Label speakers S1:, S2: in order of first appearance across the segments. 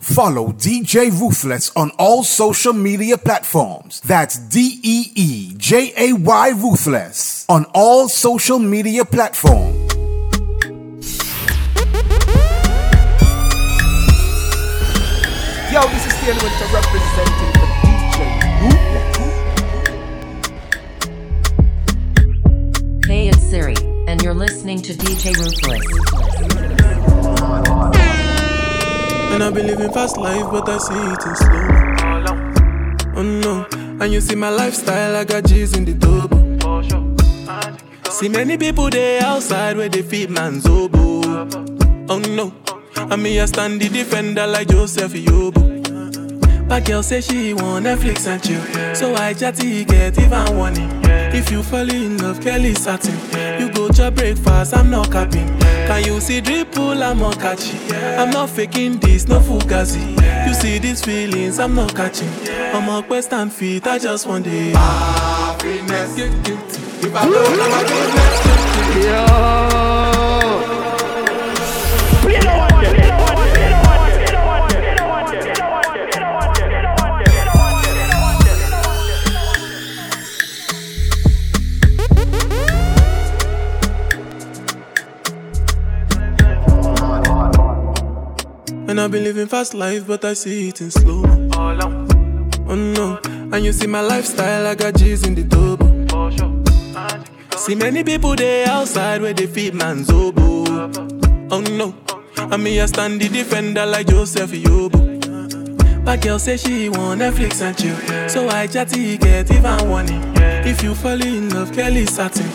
S1: Follow DJ Ruthless on all social media platforms. That's D E E J A Y Ruthless on all social media platforms.
S2: Yo, this is Taylor Winter representing the DJ Ruthless.
S3: Hey, it's Siri, and you're listening to DJ Ruthless.
S4: And I be living fast life, but I see it in slow. Oh no, and you see my lifestyle, I got G's in the double. See many people there outside where they feed man's oboe. Oh no, and me I stand the defender like Joseph Yobo. But girl say she want Netflix and chill, so I chatty get even warning. If you fall in love, Kelly satin. You go to breakfast, I'm not capping. Can you see dripple? I'm not catchy. I'm not faking this, no fugazi. You see these feelings, I'm not catching. I'm a quest and feet, I just want it.
S2: Happiness. If I don't know my business.
S4: And I've been living fast life, but I see it in slow. Oh no, and you see my lifestyle, I got G's in the double. See many people there outside where they feed man's oboe. Oh no, and me I stand the defender like Joseph Yobo. But girl say she want Netflix and chill, so I chatty get even warning. If you fall in love, Kelly satin.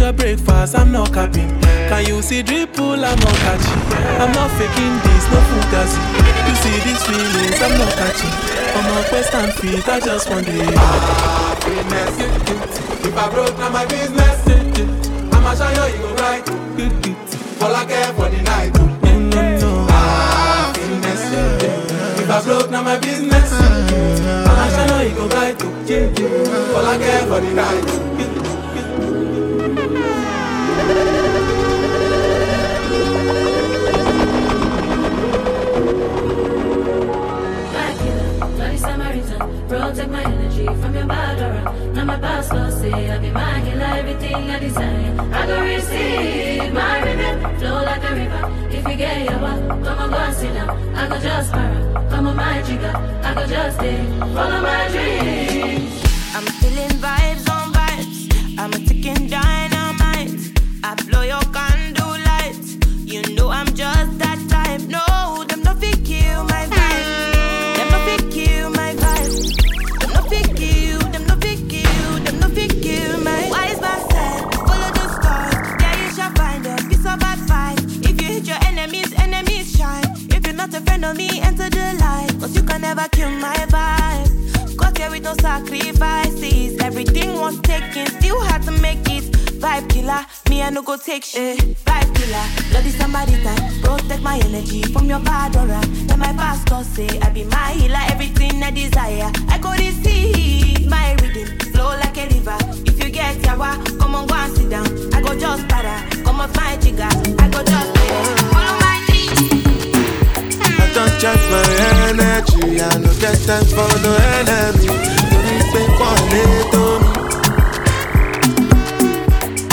S4: You go to breakfast, I'm not capping. Can you see dripple? I'm not catching. I'm not faking this, no fugazi. You see these feelings, I'm not catching. I'm a quest and feet, I just want it.
S2: Ah, Happiness. If I broke, now my business. I'ma show you, you go right. All I care for the night.
S4: No, no, no.
S2: Happiness. If I broke, now my business. I'ma you go right. All I care for the night.
S5: Protect my energy from your aura. Now my pastor say I be healer, everything I desire. I go receive my rhythm, flow like a river. If you get your back, come on, go and sit down. I go just para, come on my jigger. I go just stay, follow my dreams.
S6: I'm feeling vibes on vibes. I'm a ticking dynamite. I blow your candle never kill my vibe. Got here with no sacrifices. Everything was taken, still had to make it. Vibe killer, me I no go take shit. Vibe killer, bloody somebody time. Protect my energy from your bad aura. Then my pastor say I be my healer, everything I desire. I go receive my rhythm, flow like a river. If you get yawa, come on go and sit down. I go just para, come off my jigger. I go just dreams.
S4: I charge my energy. I no get time for no enemy. Torí pé wọ́n lé tó mi.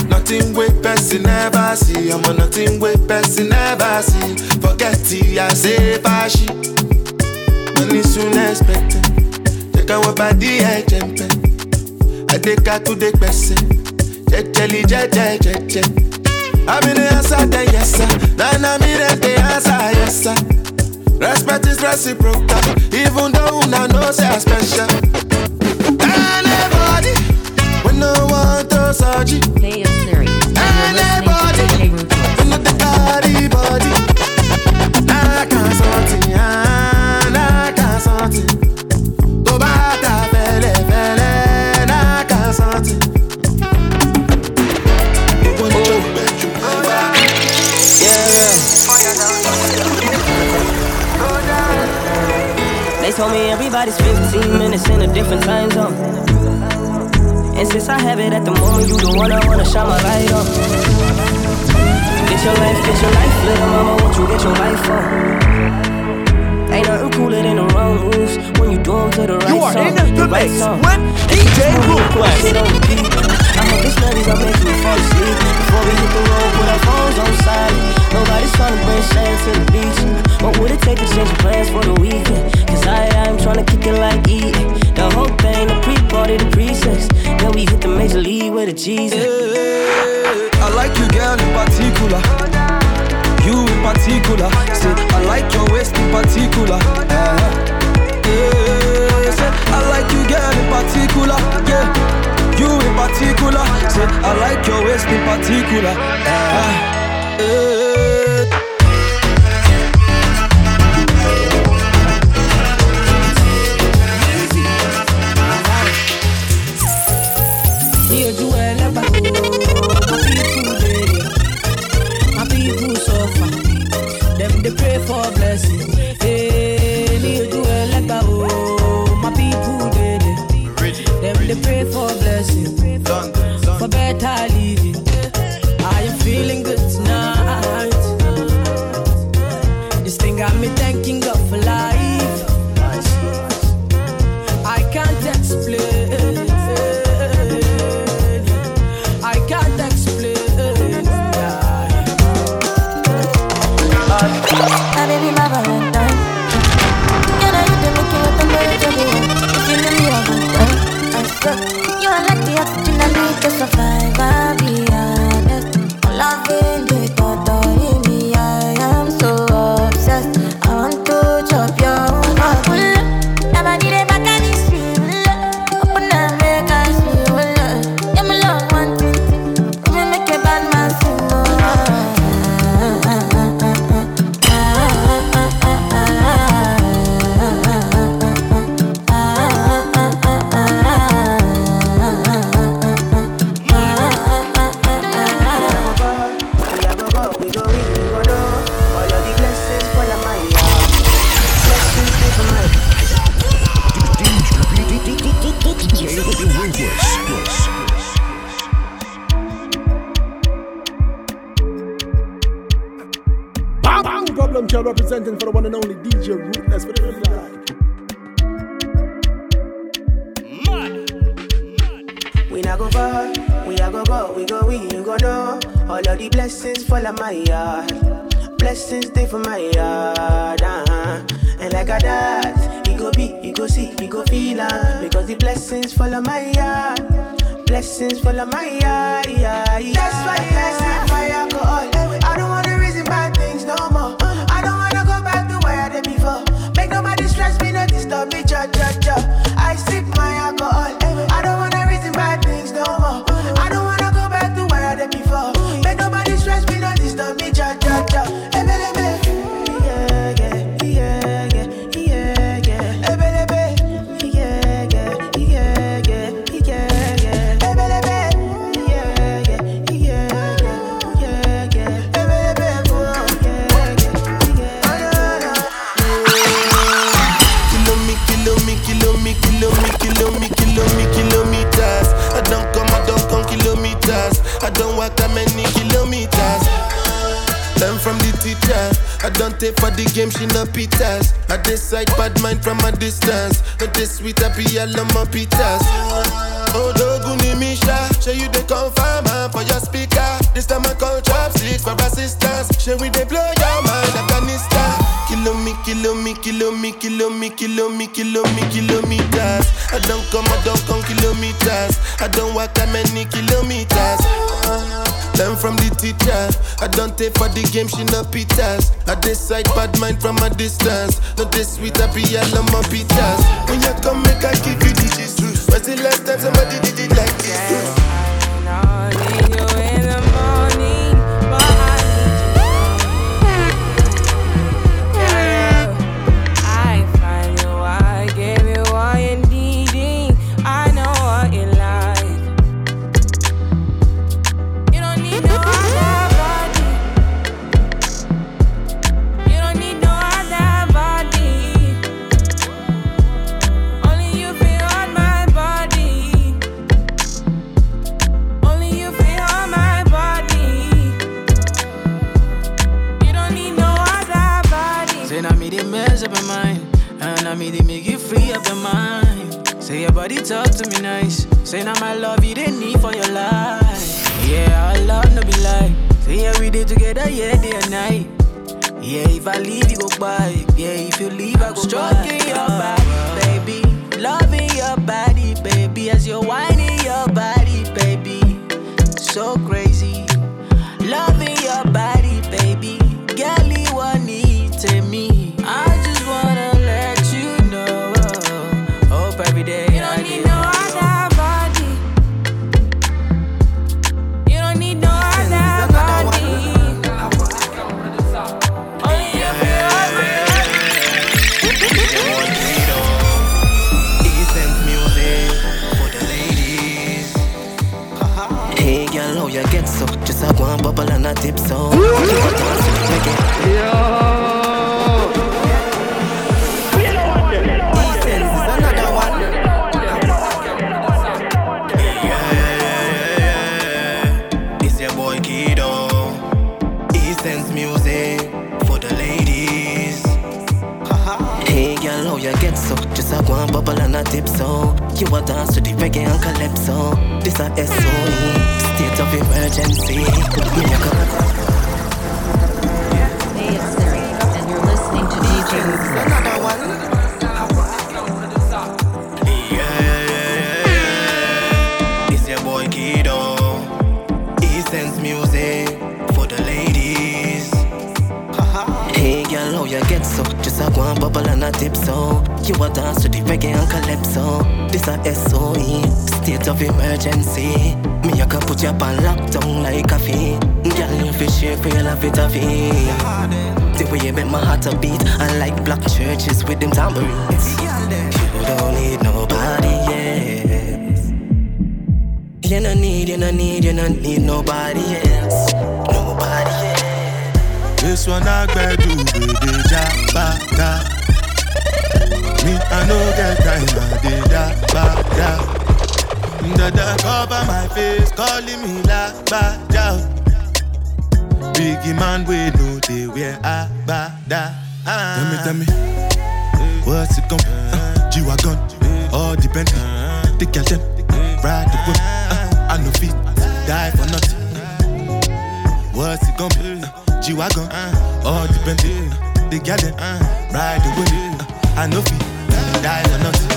S4: Nothing wey person never see. Ọmọ nothing wey person never see. Forget it, I say fàṣì. Money soon expected. Jẹ́ káwọ́ bá dí ẹ̀jẹ̀ ń pẹ́. Adékatúndé gbẹ̀sẹ̀. Jẹ́jẹ́lì jẹ́jẹ́ jẹ́jẹ́. Àmì ni answer then yes sir. Nana mi dem dey answer yes sir. Respect is reciprocal, even though una know say I special. Anybody, we no want to search it.
S3: Hey, it's Siri, and you're listening to DJ Ruthless.
S4: We no the body body. I can't something, I can't something. To bata fele fele, I can't something.
S7: They oh. told me everybody's 15 minutes in a different time zone. And since I have it at the moment, you the one I wanna shine my light on. Get your life, get your life, little mama, what you get your life on? Ain't nothing cooler than the wrong moves when you do them to the right You
S8: are
S7: song,
S8: in the,
S7: the
S8: mix
S7: song.
S8: with DJ Ruthless.
S7: This melody's melodies are making me fall asleep. Before we hit the road, put our phones on silent. Nobody's trying to bring sand to the beach. What would it take to change plans for the weekend? Cause I, I'm trying to kick it like eating. The whole thing, the pre-party, the pre-sex. Then we hit the major league with a Jesus.
S9: Hey, I like you, girl, in particular. You in particular. Say, I like your waist in particular. Uh, yeah, yeah. I like you, girl, in particular. Yeah you in particular. Say I like your waist in particular.
S10: Ah. Eh. bad
S11: mind from a distance.
S12: Bubble and a tip so. You a dance to the reggae and calypso. This a SOE, state of emergency. Me a can put you on lockdown like a fee. Girl, you fi share for your love it a fee. The way you make my heart a beat, I like black churches with them tambourines. You don't need nobody else. You no need, you no need, you no need nobody else. Nobody else.
S13: This one I better do, baby, jabata. Me, I no get time, I did that, bada. Dada cover my face, calling me la bada. Biggie man, we know they wear a bada. Tell me, tell me, what's it gonna be? Uh, G-Wagon, all the Bentley, the girl them, ride the whip. Uh, I no feet, die for nothing. What's it gonna be? Uh, G-Wagon, all the Bentley, the girl them, ride the whip. Uh, I no feet, die for nothing.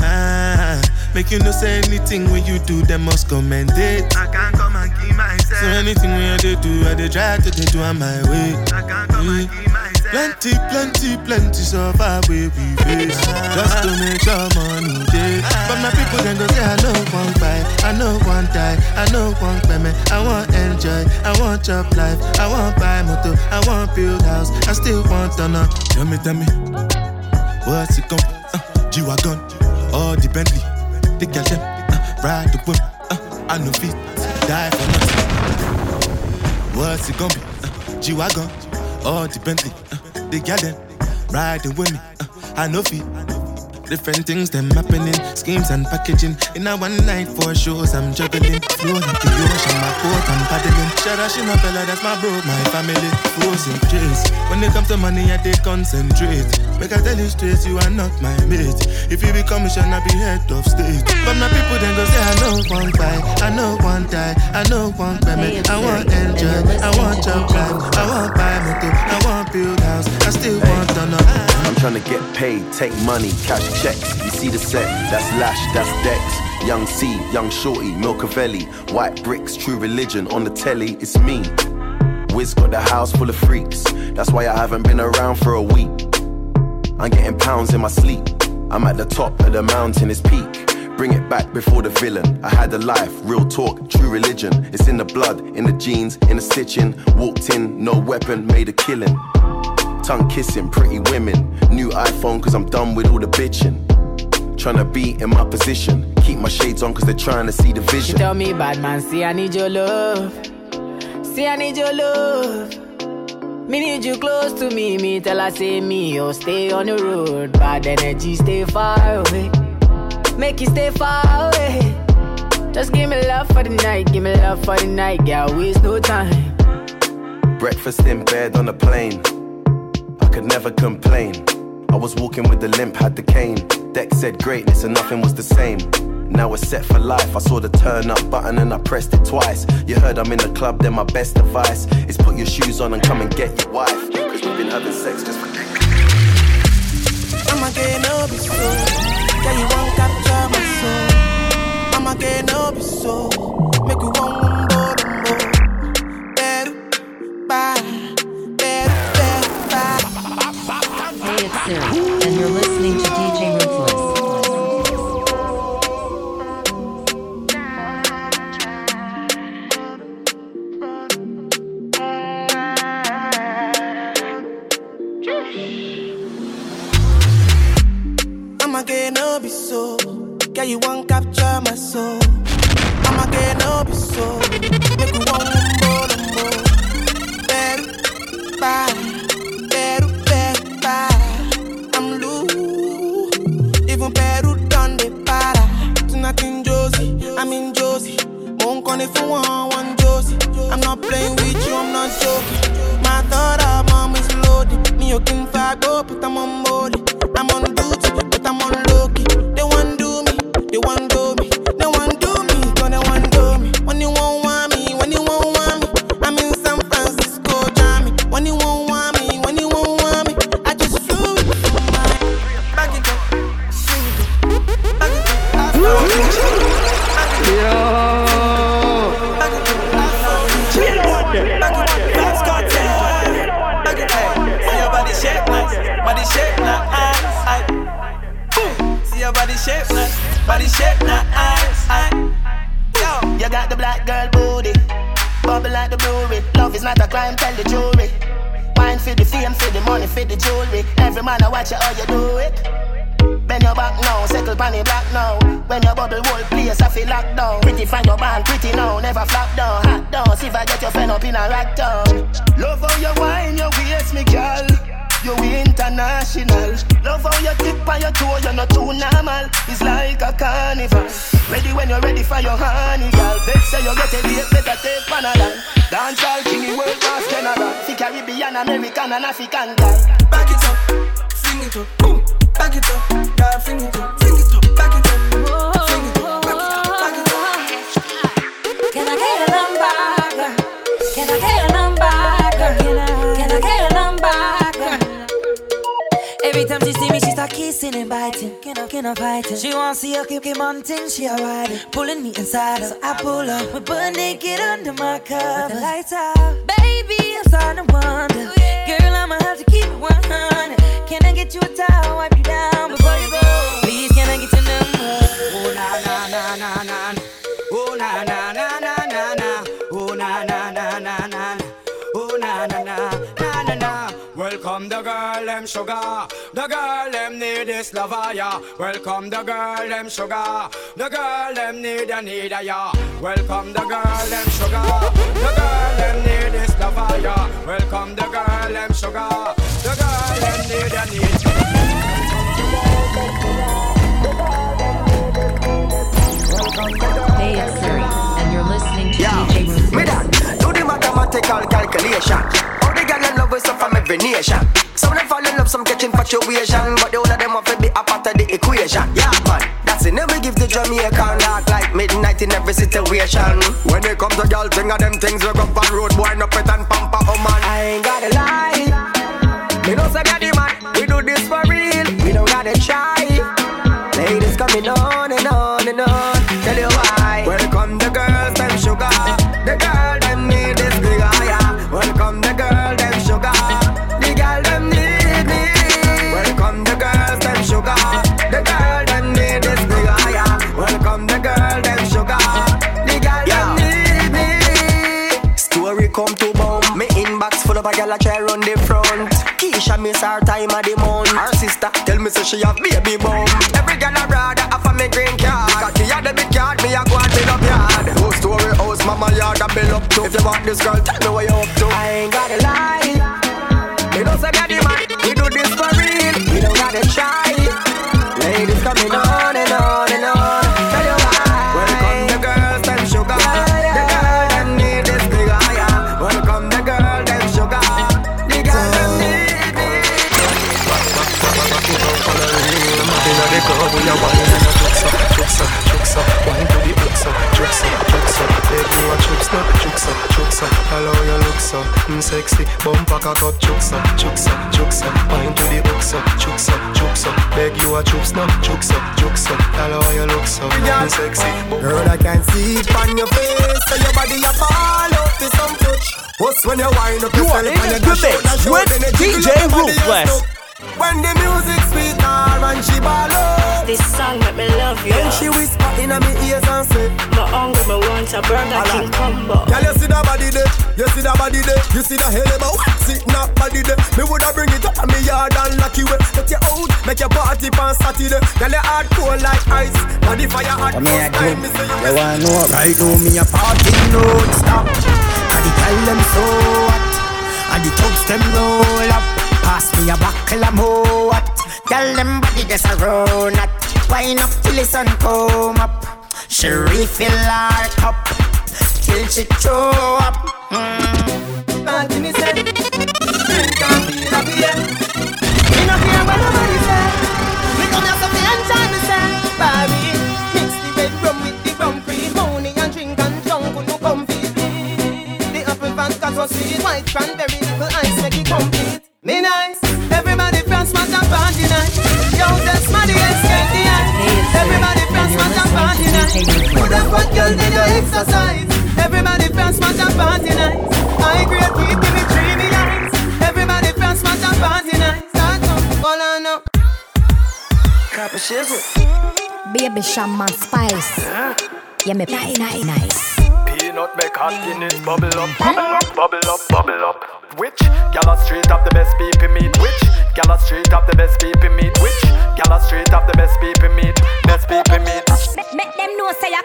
S13: Ah, make you no say anything when you do, them must commend it. I can't come and keep myself. So anything when you do, I dey try to dey do on my way. I can't come and keep myself. Plenty, plenty, plenty so far we we face. Just to make sure money day. But my people can go say I know one buy I know one die. I know one payment. I want enjoy. I want job life. I want buy motor. I want build house. I still want to know Tell me, tell me What's it gon' uh, G-Wagon All the Bentley The girl them uh, Ride the whip uh, I know feet Die for nothing What's it gon' be uh, G-Wagon All the Bentley uh, The girl them Riding with me uh, I know feet Different things them happening, schemes and packaging. In a one night for shows, I'm juggling. Flow like the ocean, my boat, I'm paddling. Shara Shinapella, that's my bro, my family. Frozen trace. When it comes to money, I they concentrate. Make I tell you straight, you are not my mate. If you become a I be head of state. But my people then go say, I know one buy, I know one die, I know one payment. I want enjoy, I want job life, I want buy motor, I want build house, I still want to know.
S14: I'm trying to get paid, take money, cash checks. You see the set, that's Lash, that's Dex. Young C, Young Shorty, Milcavelli. White bricks, true religion on the telly, it's me. Wiz got the house full of freaks. That's why I haven't been around for a week. I'm getting pounds in my sleep. I'm at the top of the mountain, it's peak. Bring it back before the villain. I had a life, real talk, true religion. It's in the blood, in the jeans, in the stitching. Walked in, no weapon, made a killing. Tongue kissing, pretty women. New iPhone, cause I'm done with all the bitching. Tryna be in my position. Keep my shades on, cause they're trying to see the
S15: She
S14: vision.
S15: tell me, bad man, see I need your love. See I need your love. Me need you close to me. Me tell her say me, oh stay on the road. Bad energy, stay far away. Make you stay far away. Just give me love for the night, give me love for the night, girl. Waste no time.
S14: Breakfast in bed on a plane. I could never complain. I was walking with the limp, had the cane. Deck said greatness and nothing was the same. Now we're set for life. I saw the turn up button and I pressed it twice. You heard I'm in the club, then my best advice is put your shoes on and come and get your wife. Cause we've been having sex just for
S16: I'ma get no be so. Yeah, you won't capture my soul. I'ma get no be so. Make you want one more, one more. Better, bye. Better, better, bye.
S3: Hey, it's Siri, and you're listening
S16: Yeah, you won't capture my soul. I'ma get no be so. Make you want more, one more. Better, bye. Better, better. I'm loose. Even better done the para. Tonight in Josie, I'm in Josie. Won't call it for one, one Josie. I'm not playing with you, I'm not joking. My thought of mom is loaded. Me, you can fuck up, but I'm on board. I'm on duty, but I'm on want
S17: watch how you do it. Bend your back now, settle pan the black now. When your bubble whole place, I feel locked down. Pretty find your band, pretty now, never flop down, hot down. See if I get your friend up in a rack down. Love how you wine, your waist, me girl. You international. Love how you tip on your toe, you're not too normal. It's like a carnival. Ready when you're ready for your honey, girl. Bet say you get a date, better take Panadol. Dance all king, world class general. See Caribbean, American, and African guy.
S16: Back it up, it up, boom. Back it up, girl, sing it up, sing it up, back it up, sing it up, back it up, back it up.
S18: Can I get a number? Can I get a number? Can I get a number? Every time she see me, she start kissing and biting. Can I, can I fight it? She want to see her keep keep on thing, she a ride. Pulling me inside her, so I pull up. We butt naked under my cover. With the lights out, baby, I'm starting to wonder. Oh, girl, I'ma have to keep it 100. Can I get you a towel, wipe you down before you go? Please, can I get your number?
S19: Oh, na na na. Oh the girl them sugar. The girl them need this lover ya. Welcome the girl them sugar. The girl them need a need a ya. Welcome the girl them sugar. The girl them need this lover ya. Welcome the girl them sugar. The girl them need a need.
S3: Hey, it's Siri, and you're listening to
S17: Yeah,
S3: DJ
S17: mathematical calculation. All the girl in love with some from every nation. Some of them fall in love, some catch infatuation, but the whole of them have to be a part of the equation. Yeah, man. That's it. Never give the Jamaican dark like midnight in every situation. When it comes to girl, thing of them things we go on road, boy, no pet and pamper, oh man. I ain't gotta lie. Me know say the man. We do this for real. We don't gotta try. Ladies coming on me say she have baby bum. Every girl a rather have a me green card. Had the big card, me a go and build up yard. Whole story house, mama yard a build up to. If you want this girl, tell me what you up to. I ain't got a
S20: lie. Sexy. Bumper cock up, jukes up, jukes up, jukes up. Wine to the hooks up, jukes up, jukes up. Beg you a jukes up, jukes up, jukes up. Hello, you look so mm, sexy.
S21: Girl, I can see it on your face, so your body a fall out to some touch. What's when you wind up
S22: You
S21: yourself
S22: are in
S21: and you
S22: the
S21: dash out,
S22: mix
S21: dash out,
S22: with
S21: you jiggle
S22: DJ
S21: up your body, you
S22: Ruthless.
S21: Know. When the music sweet her and she ball out
S23: This song make me love you.
S21: Then she whisper in my ears and say
S23: My hungry, me want a Burger King combo.
S21: Girl, you see that body there, you see that body there, you see that hell about sitting that body there. Me woulda bring it up on me yard and lock you away. Take you out, make your party on Saturday. Girl, you hard cold like ice, body fire hot.
S17: Come here,
S21: first time me say you
S17: You wanna know
S21: Right now me a party non stop. And the girl them so hot, and the thugs them roll up. Pass me a buckle of hot. Girl them body just a run at. Wine up till the sun come up. She refill her cup till she throw
S24: up.
S25: Yeah, me nice, nice, nice.
S26: Peanut make hot Guinness bubble up, bubble up, bubble up, bubble up. Which gala straight up the best people meet? Which gala straight up the best people meet? Which gala straight up the best people meet? Best people meet.
S25: Make them know say a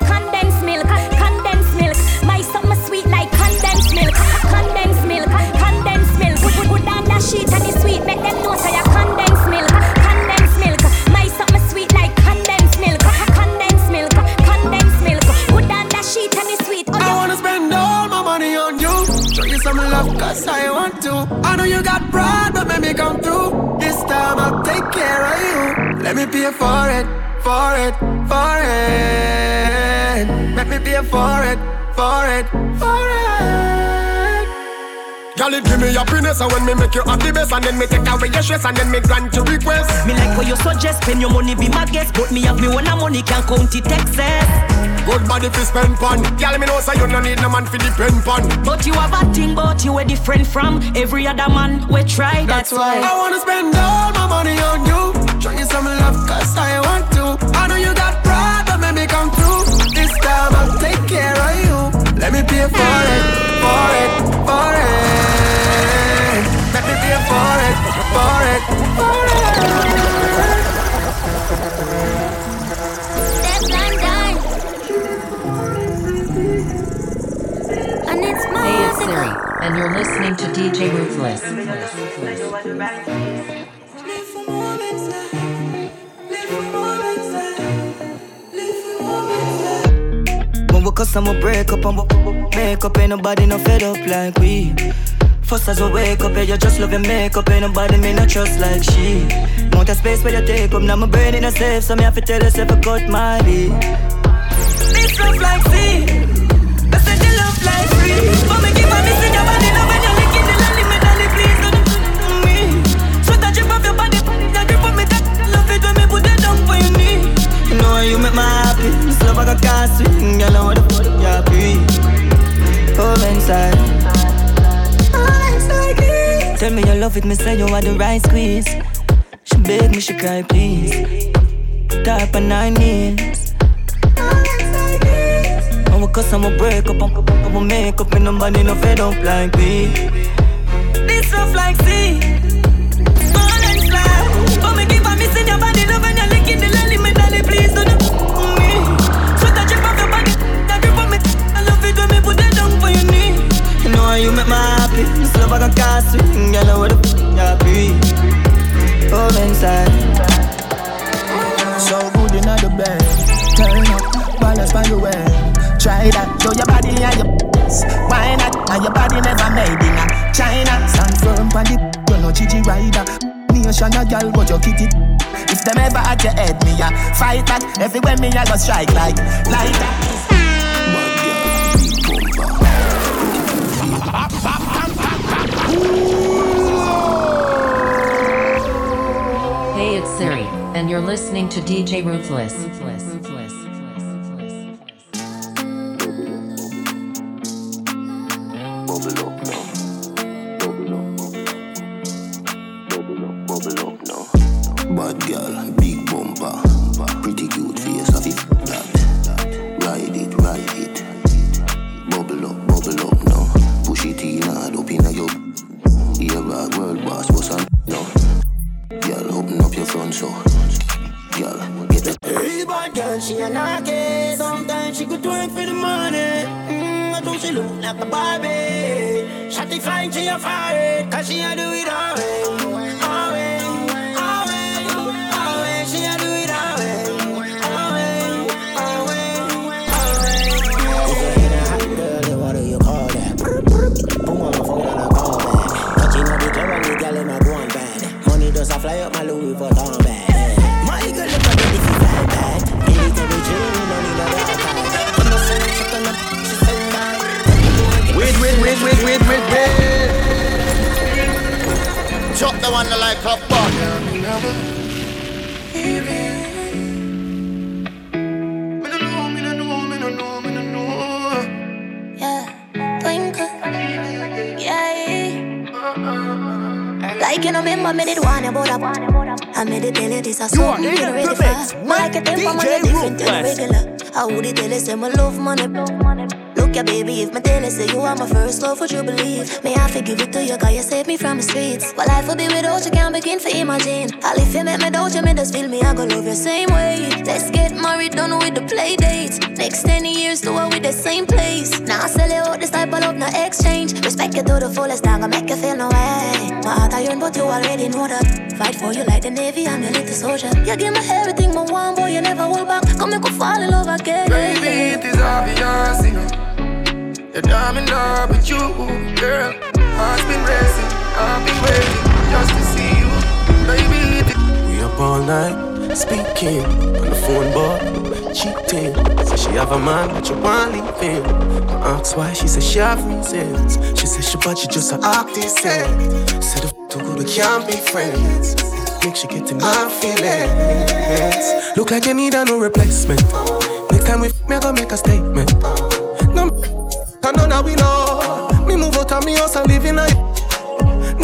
S24: pay for it, for it, for it. Make me pay for it, for it, for it.
S21: Girl, it give me happiness and when me make you happy best And then me take away your stress and then me grant your request.
S16: Me like what you suggest, spend your money be my guest. But me have me one money can count it excess.
S21: Good body fi spend pon. Girl, me know say you no need no man fi depend pon.
S16: But you have a thing, but you are different from every other man we try, that's, why.
S24: I wanna spend all my money on you. Show you some love, cause I want to. I know you got pride, but let me come through. This time I'll take care of you. Let me pay for it, for it, for it. Let me pay for it, for it, for it.
S25: And it's
S3: Hey, it's Siri, and you're listening to DJ Ruthless.
S7: And we break up and make up, ain't nobody no fed up like we. First as we wake up, yeah, you just love your makeup, ain't nobody me not trust like she. Want a space where you take up, now my brain in a safe, so me have to tell yourself I cut my beat. This love like sea, I said the love like free. Me happy, this love I can't swing, girl, I want the fuck you happy. Come inside. Tell me you love it, me say you are the right squeeze. She beg me, she cry, please. Type on nine knees. And oh, we cuss we break up we make up and nobody no fed up like we. This love like sea. Fall and slide. But me keep on missing your body, love and you're licking the lolly, You you make me happy. This love I can't swing, girl, I you happy. Come inside.
S17: So good in the bed. Turn up, balance by your way. Try that, show your body and your. Why not? And your body never made in China. Stand firm on the, you know Gigi rider. Nation a gal, but your kitty If them ever at your head, me a fight back. Everywhere me a go strike like, like that.
S27: Hey, it's Siri, and you're listening to DJ Ruthless. Ruthless.
S28: Look like a Barbie. Shotty flying, she a fire. Cause she a do it all way. All way, all way, all way. She a do it all way. All way, all way, all way. If you ain't a hot girl, what do you call that? Boom on my phone and I call back. Touching on the club the girl in my go on bad. Money does a fly up my Louis Vuitton bag.
S29: Wait, wait. Chop the one like a bomb.
S15: Yeah, twinkle. Yeah. Like you know, remember me did one about up. I made it tell you this, I saw me get ready for. Like a temper, man, you different than regular. I would it tell you, say my love money. Ya, baby, if my you, say you are my first love, would you believe? May I forgive it to you, cause you saved me from the streets. But life will be without you, can't begin to imagine. I'll if you make me doubt you, me just feel me, I go love you same way. Let's get married, done with the play dates. Next 10 years, do it with the same place. Now I sell you out this type of love, no exchange. Respect you to the fullest, I'm gonna make you feel no way. My heart iron, but you already know that. Fight for you like the Navy, I'm your little soldier. You give me everything, my one boy, you never hold back. Come make me fall in love again.
S16: Baby, it is obvious, you know That I'm in love with you, girl Heart's been racing, I've been waiting Just to see you, baby
S30: We up all night, speaking on the phone, but cheating. Say she have a man, but you want leave him. I ask why, she say she have reasons. She say she but she just a artist. Said the f- too good, we can't be friends. Make she get in my feelings. Look like you need a no replacement. Next time we f- me, I gonna make a statement. No, I know now we know. Me move out of me house and live in a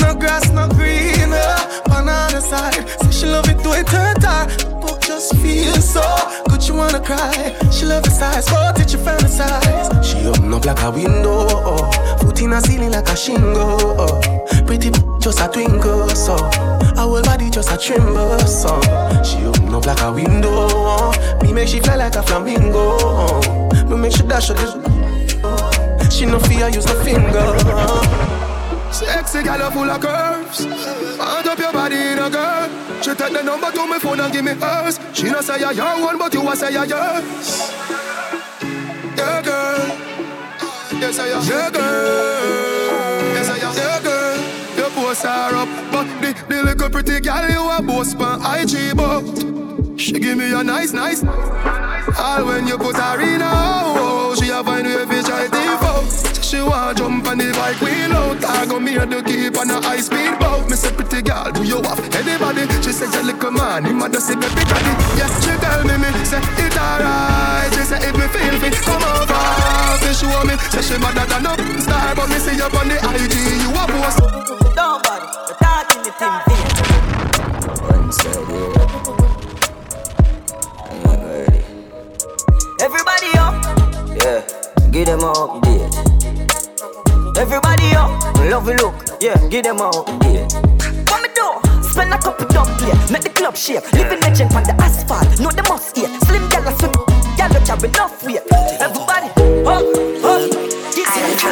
S30: no grass, no green, uh, banana side. Say she love it it turn time. Book just feels so good, she wanna cry. She love the size, but it you fantasize. She open up like a window, oh. foot in a ceiling like a shingle. Oh. Pretty just a twinkle, so her whole body just a tremble, so she open up like a window. Oh. Me make she fly like a flamingo. Oh. Me make she dash this. She no fear, use no finger.
S16: Sexy gal full of curves. Mount up your body in a girl. She take the number to my phone and give me hers. She no say you're your one but you a say you're yours Yeah girl. Yes I am. Yeah girl. Yes I am. Yeah girl. You post her up But the, the little pretty gal you a boast pan IG but She give me a nice nice. All when you put her in a oh, She a find way fi try default she want jump on the bike. Wheel out I go me and the keep on a high speed boat. Me say pretty girl, do you have anybody? She say you little man, him a just say baby daddy. Yeah, she tell me me, say it alright. She say if me feel fit, come over. She show me, say she better than a star. But me see you on the IG, you a post
S28: Nobody, the talking the thing
S31: One side, yeah.
S28: Everybody up,
S31: Yeah,
S28: give them a update Everybody up, love you look, yeah, give them a update What me do? Spend a couple dumb play, make the club shake. Living legend on the asphalt, know the must eat Slim gal a swim, gal don't carry enough weight Everybody up, up, this is the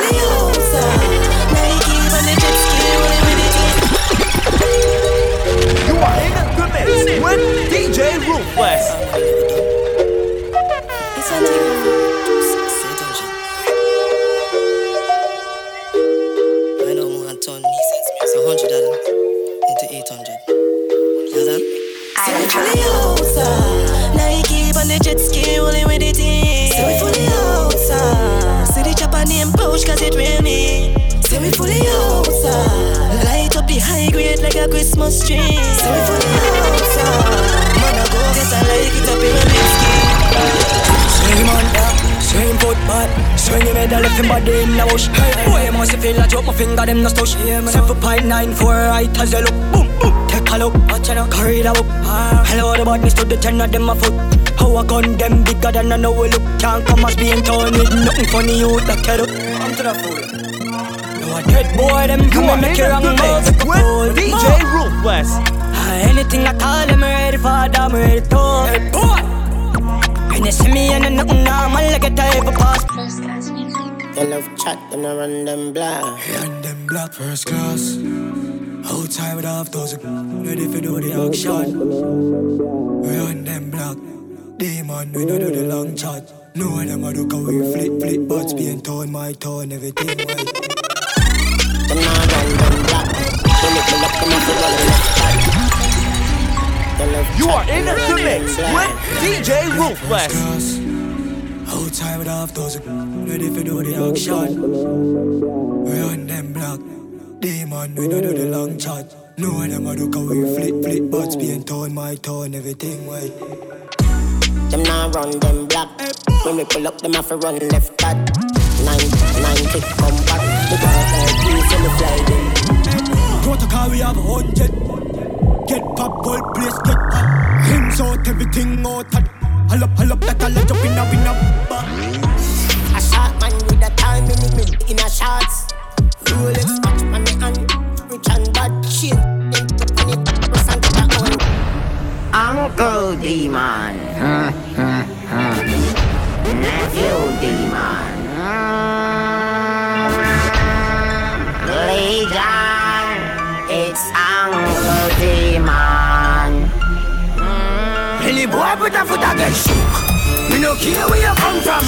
S29: You are in the mix with DJ Ruthless.
S6: I 500 dada into 800. Dada?
S15: I'm fully outside. Nike on the jet ski rolling with the team. Say we fully outside. See the chopper name pouch cause it with me. Say we fully outside. Light up the high grade like a Christmas tree. Say we fully outside. Man, I go get a like it up in a big ski.
S19: Sing on that, foot bad Swing him head, I left him body in the bush. Boy, must feel like drop my finger, them no stush. Seven point nine four, right as they look Boom, boom, take a look, watch out, carry the book. Ah. Hello, the badness to the ten of them a foot. How I gun them bigger than I know we look. Can't come as being torn with nothing funny, you like head up I'm to the fool No, a dead boy, them come and make you wrong move
S32: With DJ Ruthless ah,
S19: Anything I call them ready for, I'm ready to Hey, boy when you see me and nothing normal, like a type of pass.
S28: They love chat, then I run them black.
S19: Run them black first class. Outside with half dozen, ready for do the action. Run them black. Demon, we don't do the long chat. No one them a look how we flip, flip, but being torn, my tone, everything white.
S28: Them nah run them black. They make me look them off
S32: You are in the mix with DJ Ruthless.
S19: Outside with half dozen, ready for do the action. Run them black. Demon, we don't do the long chat. No them a look how we flip, flip, but being torn, my tone, everything white.
S28: Them nah run them black. When we pull up, them have to run left back. Nine, nine, tick, come back. The dark air piece and the fly them.
S19: Protocol, we have a hundred. Get pop, whole place get hot. Rims out, everything out. Hull up, hull up, that I'll jump in a win up.
S28: A shot man with a time in the mid in a shots. Rolex watch on me hand, rich and bad shit.
S33: Uncle Demon. Nephew Demon. Legion. Uncle Demon.
S28: Any boy put a foot against shook. Me no care where you come from.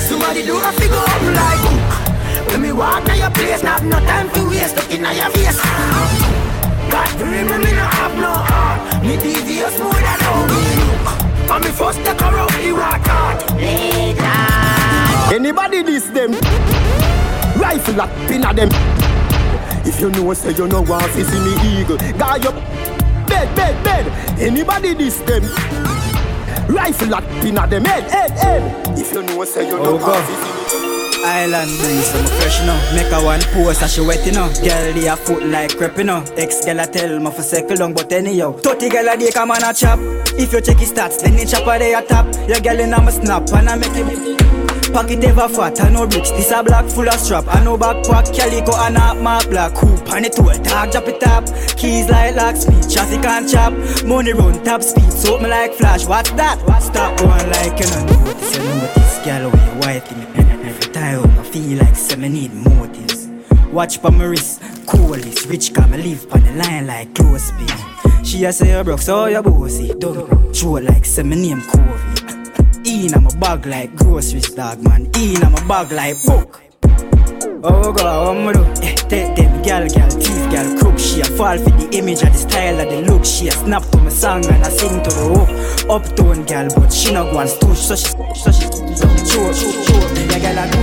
S28: Somebody do a figure up like book. When me walk to your place, not no time to waste. Looking at your face. God pray me, me no have no heart. Me devious more than how me look. And me first take a rough the water.
S34: Anybody this them? Rifle up pin at them. If you know, say you know want to see me eagle. Guy up, bed, bed, bed. Anybody this them? Rifle at pin at them head, head, head. If you know, say you know oh, want to see me.
S19: Island breeze, so me fresh now. Make a one pose and she wet you know. Girl, they a foot like crepe you know. Ex girl a tell me for circle long, but anyhow. 30 girl a day come on a chop. If you check his stats, then the chopper they a top. Your girl in a me snap and I make him. Pocket ever fat, I no bricks. This a black full of strap. I no backpack, calico and a mark black. Hoop on the tool, dog drop it up. Keys like lock speed, traffic and chop. Money run top speed, so me like flash. What's that? Stop going like you know notice. You know this girl with your white in. Every time I feel like say me need motives. Watch pa my wrist, coolest. Rich come live on the line like close beam. She a say you broke, so you bossy. Don't show like say me name Covey. In I'm a bag like groceries, dog man. In a my bag like book. Oh God, what me do? Eh, take them gal, gal, teeth, gal, crook. She a fall for the image of the style of the look. She a snap to my song and I sing to the hook. Uptown gal, but she no go and stoosh, so she, so she, so she, show, show, show. Yeah, gal, I do.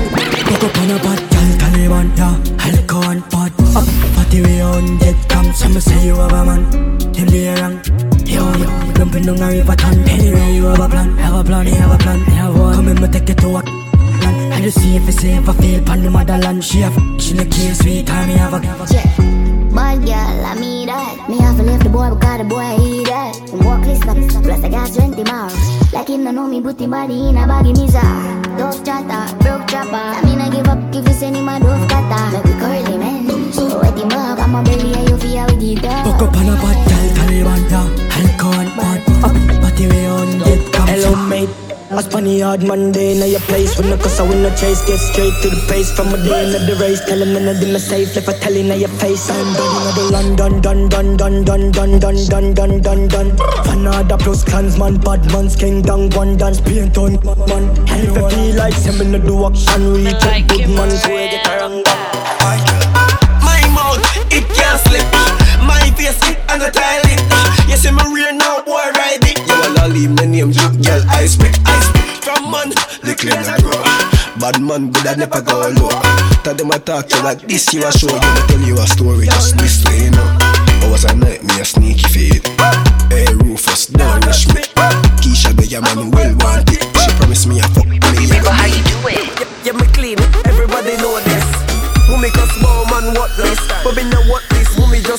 S19: Cook up on a bad gal, Taliban, yeah. Alcohol, bad, up, party we on dead come. Some say you have a man, them they wrong. Yo, yo, jumping down a river ton. Anyway, you have a plan, have a plan, have a plan, have one. Come in, me take you to a land. I just see if it's safe, I feel pan the motherland. She have, she the case, sweet time, me have a.
S35: Yeah. Bad girl, I mean that. Me have to leave the boy because the boy eat that. Him walk up, plus I got 20 miles. Like him no know me, put him body in a baggy misa. Dove chatter, broke chopper. I mean I give up if you send him a dove cutter. Make we curly man. So wet him up, I'm a belly and you feel with the dog.
S19: Cook up on a bad gal, Taliban, yeah. Alcohol, bad, up, party we on come. Hello, mate. I spun the hard Monday in your place When the cause I win the chase Get straight to the pace From a day in the race Tell him in the safe Left a telling in your face I'm done in the London Done, done, done, done, done, done, done, done, done, done Fanada plus clansman Bad man's king down One dance paint on man And if you feel like Send me do action Reach a good man So I get around
S16: My mouth, it can't slip My face, it and the toilet You see me real now, boy, leave
S21: my name drop, girl. I me, ice me. From man, little clean a grow. Bad man, good I never go low. Tell them I talk to like this, you a show. You me tell you a story, just this way, you know. I was a nightmare, sneaky feet. Hey, Rufus, don't rush me. Keisha,
S30: be your man, well,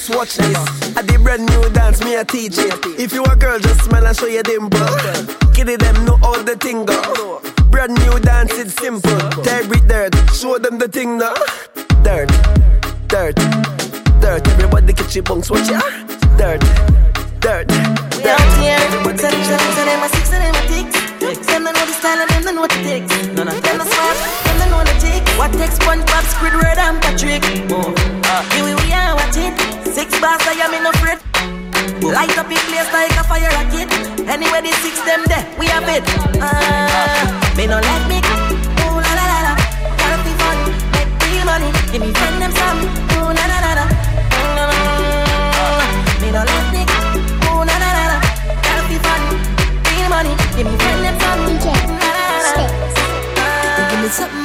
S30: Just watch this. I did brand new dance, me a teach it. If you a girl, just smile and show your dimple. Kitty them know all the thing. Brand new dance, it's simple. Tear dirt, show them the thing now. Dirt, dirt, dirt. Everybody catch your bunks, watch ya. Dirt, dirt,
S15: dirt. Here, put some challenge on them, a six on them, a tick. Them know the style and them know what it takes. Them a swap, them know tick. What takes SpongeBob, Squidward, and Patrick. Oh, uh, Six bars, I am in a fret. Light up in place like a fire rocket. Anyway, the six them there, we have it. Uh, me no let me. go. Ooh la la la la. Gotta be fun, make real money. Give me friend them some. Ooh na na na na. Mm, me no let me. go. Ooh na na na na. Gotta be fun, real money. Give me friend them some. DJ, mm, na na na na. Uh, give me something,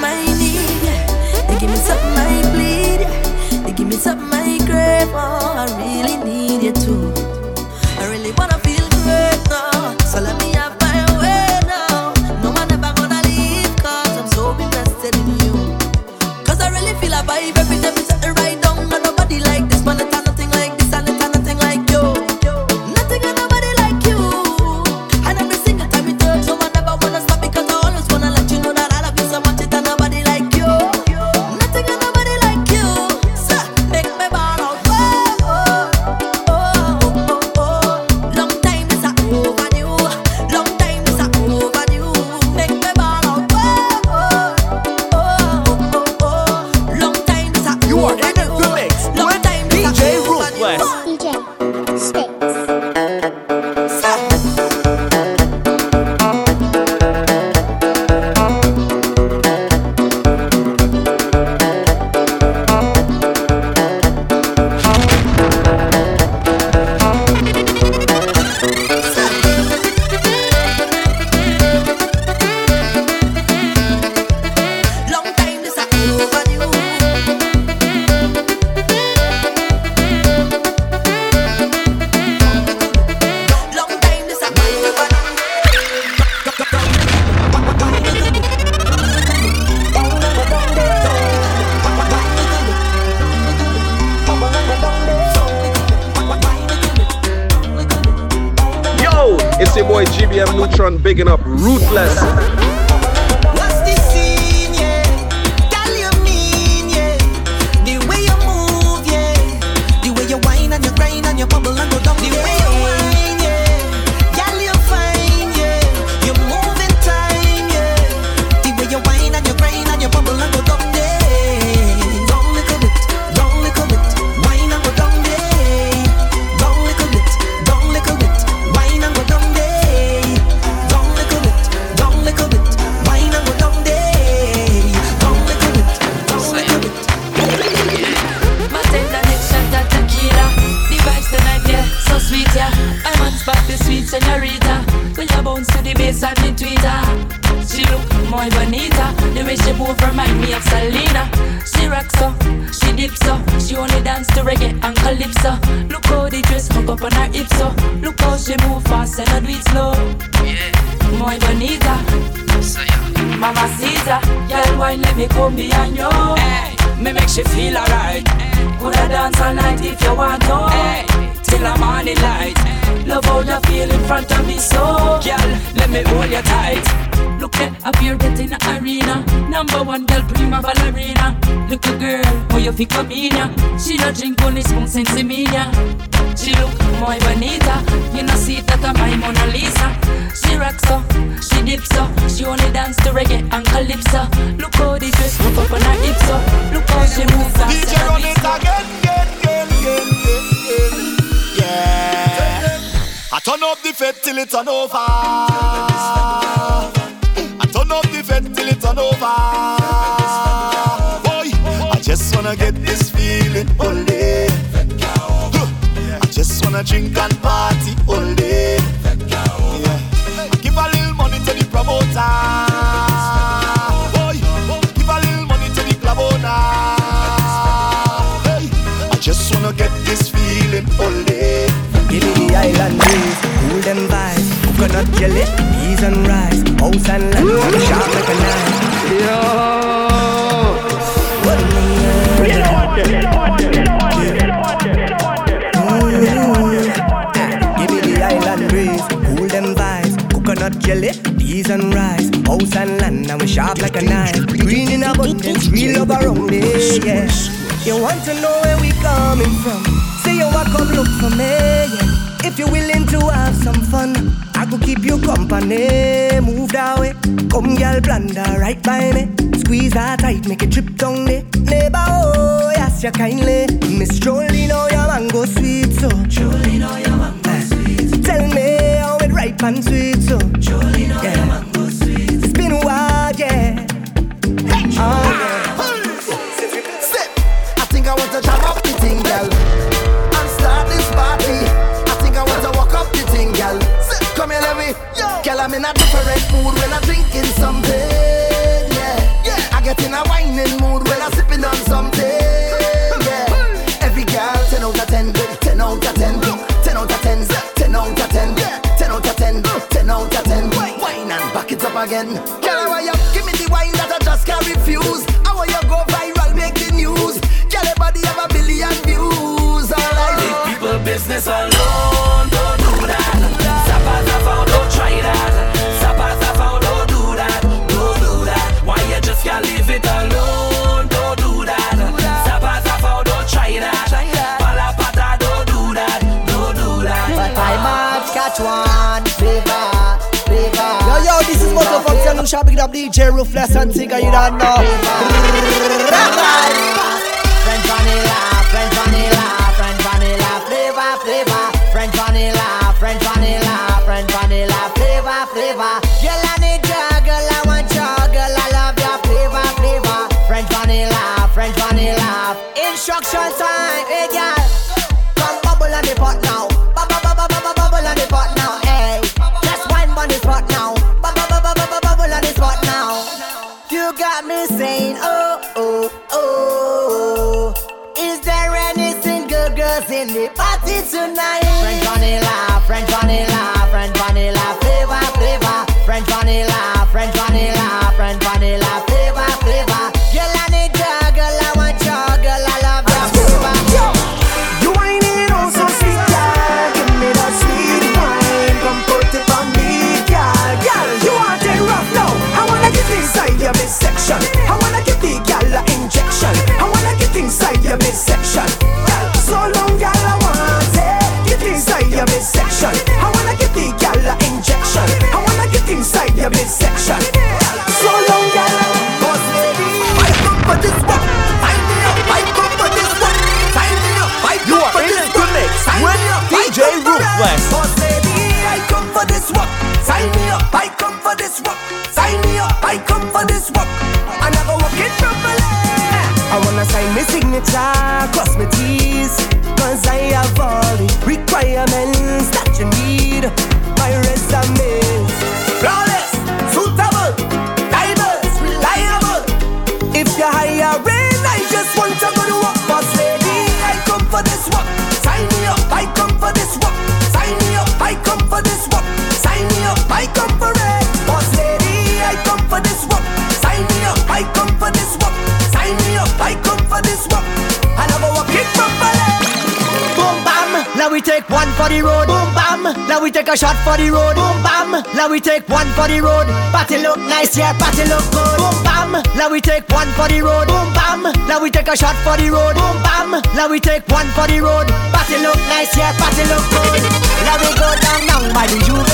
S18: up ruthless
S36: drink and party all day. Yeah. Give a little money to the
S37: promoter. Just wanna get this feeling all day. Give me the
S36: island breeze, cool them vibes, coconut jelly, peas and rice, house and land, sharp like a knife. Yo. What do you know? You know Get on know what? You know? Jelly, peas and rice, house and land, and we sharp like a knife. Green in abundance, real love around it, yeah. You want to know where we coming from? Say you walk come look for me, yeah. If you're willing to have some fun, I could keep you company. Move that way, come girl, blunder right by me. Squeeze that tight, make it trip down there. Neighbor, oh, yes, you kindly. Miss Jolie, know oh, your mango sweet, so. Jolie, know oh, your mango how ripe and sweet, so. Know yeah. mango sweet. It's been a while, yeah. Oh, yeah.
S38: Ah, I think I want to jam up the thing, girl. And start this party. I think I want to walk up the thing, girl. Come here, let me. Girl, I'm in a different mood when I'm drinking something. Again. Girl, how you give me the wine that I just can't refuse? How you go viral, make the news? Girl, your body have a billion views. Alright.
S15: Leave people business alone, don't do that. Zappa, zappa, don't try that. Zappa, zappa, don't do that, don't do that. Why you just can't leave it alone? Don't do that. Zappa, don't try that. Pala pata, don't do that, don't do that.
S36: But I might catch one Fox and Lucia picking up DJ Ruthless and Tigger, you don't know.
S24: French vanilla, French vanilla, French vanilla, flavor, flavor. French vanilla, French vanilla, French vanilla, flavor, flavor. Girl, I need your girl, I want your girl, I love your flavor, flavor. French vanilla, French vanilla. Instructions time, tonight?
S38: Signature, cross my T's Cause I have all the requirements for
S36: the road. Boom bam, now we take a shot for the road. Boom bam, now we take one for the road. Party look nice, yeah, party look good. Boom bam, now we take one for the road. Boom bam, now we take a shot for the road. Boom bam, now we take one for the road. Party look nice, yeah, party look good. Now we go down down by the Juve.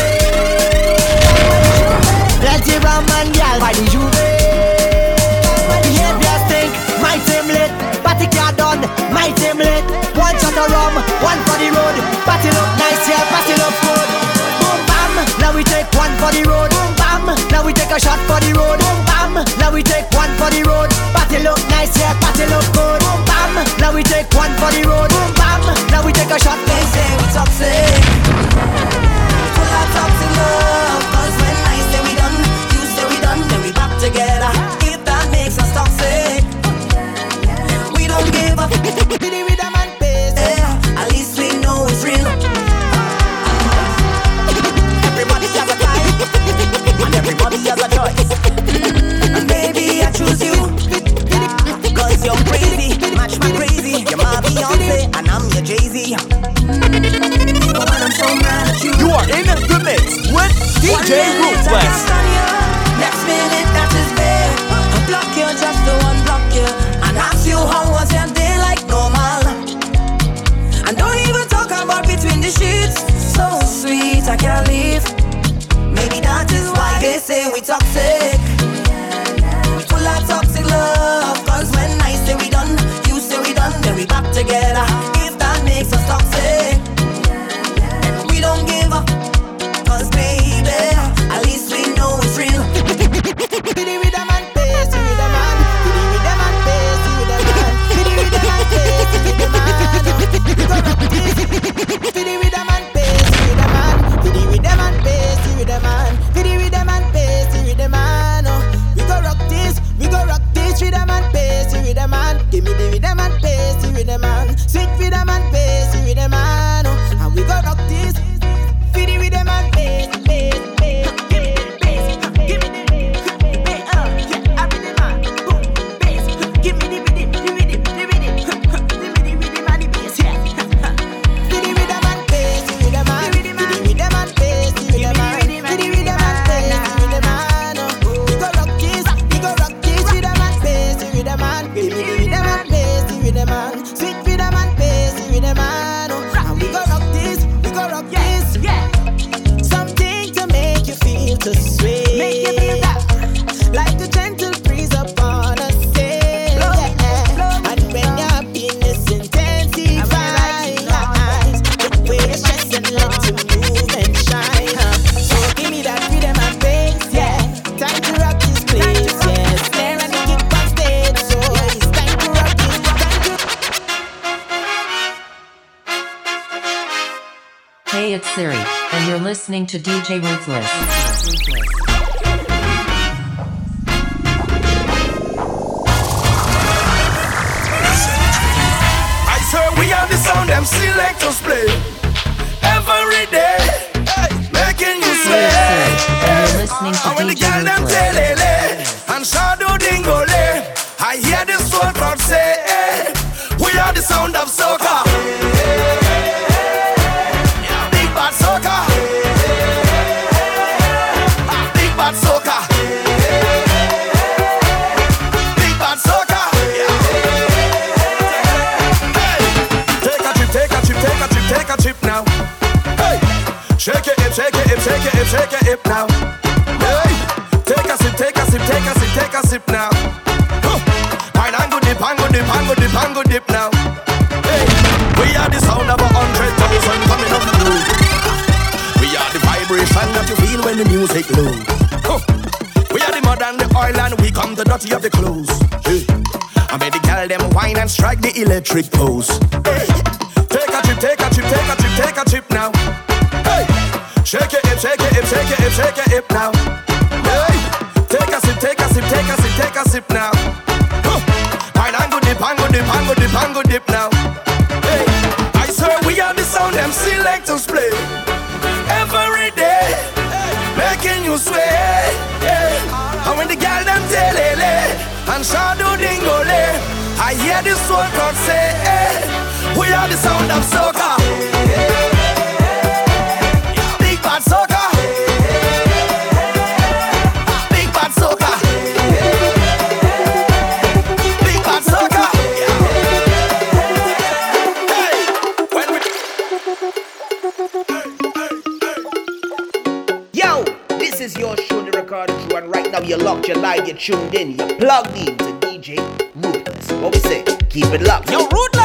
S36: Plenty rum and gal by the Juve. Behavior stink, my team lit. Party car done, my team lit. We take one for the road. Bam, now we take a shot for the road. Bam, now we take one for the road. Party look nice, yeah, party look good. Bam, now we take one for the road. Bam, now we take a shot.
S38: Toxic.
S39: To
S24: sway. Make you feel that like a
S3: listening to DJ Ruthless.
S40: I swear we are the sound them selectors play shake it, hip, now. Hey, take a sip, take a sip, take a sip, take a sip now. Huh. And go dip, and go dip, and go dip, and go dip now. Hey, we are the sound of a hundred thousand coming up through. We are the vibration that you feel when the music low. Huh. We are the mud and the oil and we come the dirty of the clothes. Hey. I made the girl them wine and strike the electric pose. Hey. Take a trip, take a trip, take a trip, take a trip now. Hip, shake it, hip, shake it, hip, shake it, hip now. Hey. Take a sip, take a sip, take a sip, take a sip now. Huh. Pine and go dip, and go dip, and go dip, and go dip now. Hey. I swear we are the sound them selectors play every day, making you sway. Yeah. And when the girl them telele and shadow dingole, I hear the soul crowd say, hey, we are the sound of soca.
S28: You're locked, you're live, you're tuned in, you're plugged in to DJ Ruthless. What we say? Keep it locked. Yo, Ruthless!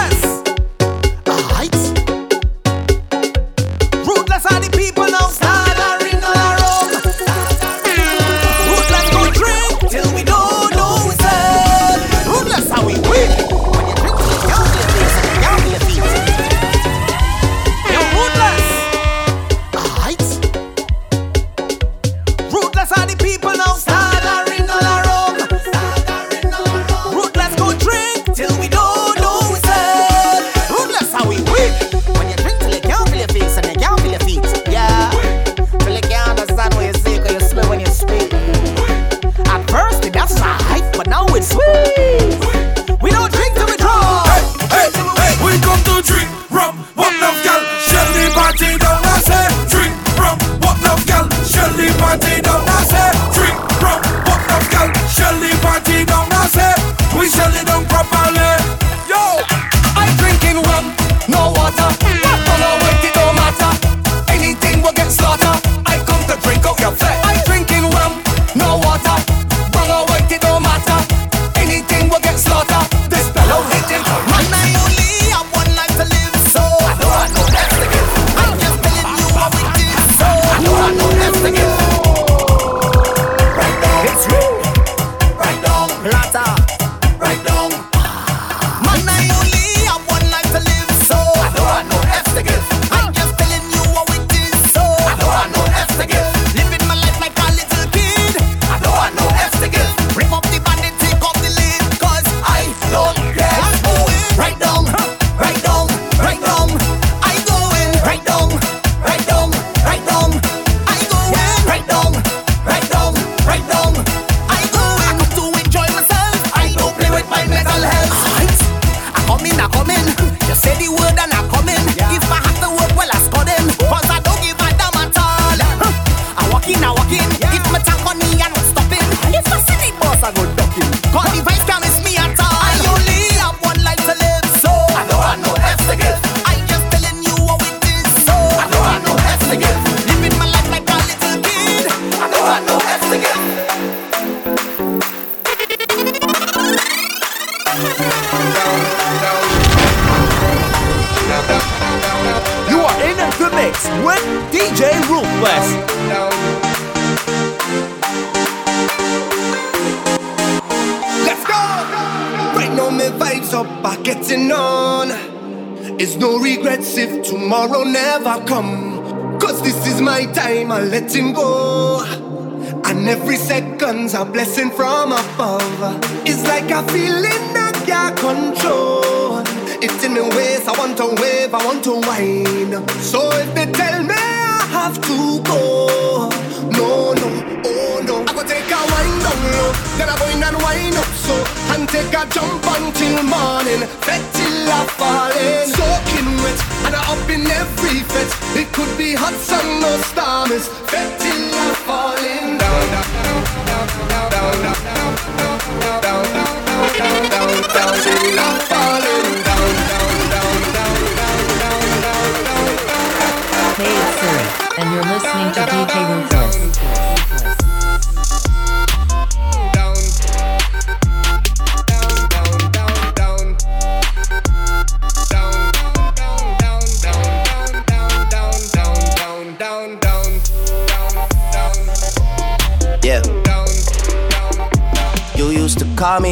S30: Want to whine. So if they tell me I have to go, no, no, oh no. I go take a wind down low, then I go in and wind up so, and take a jump until morning.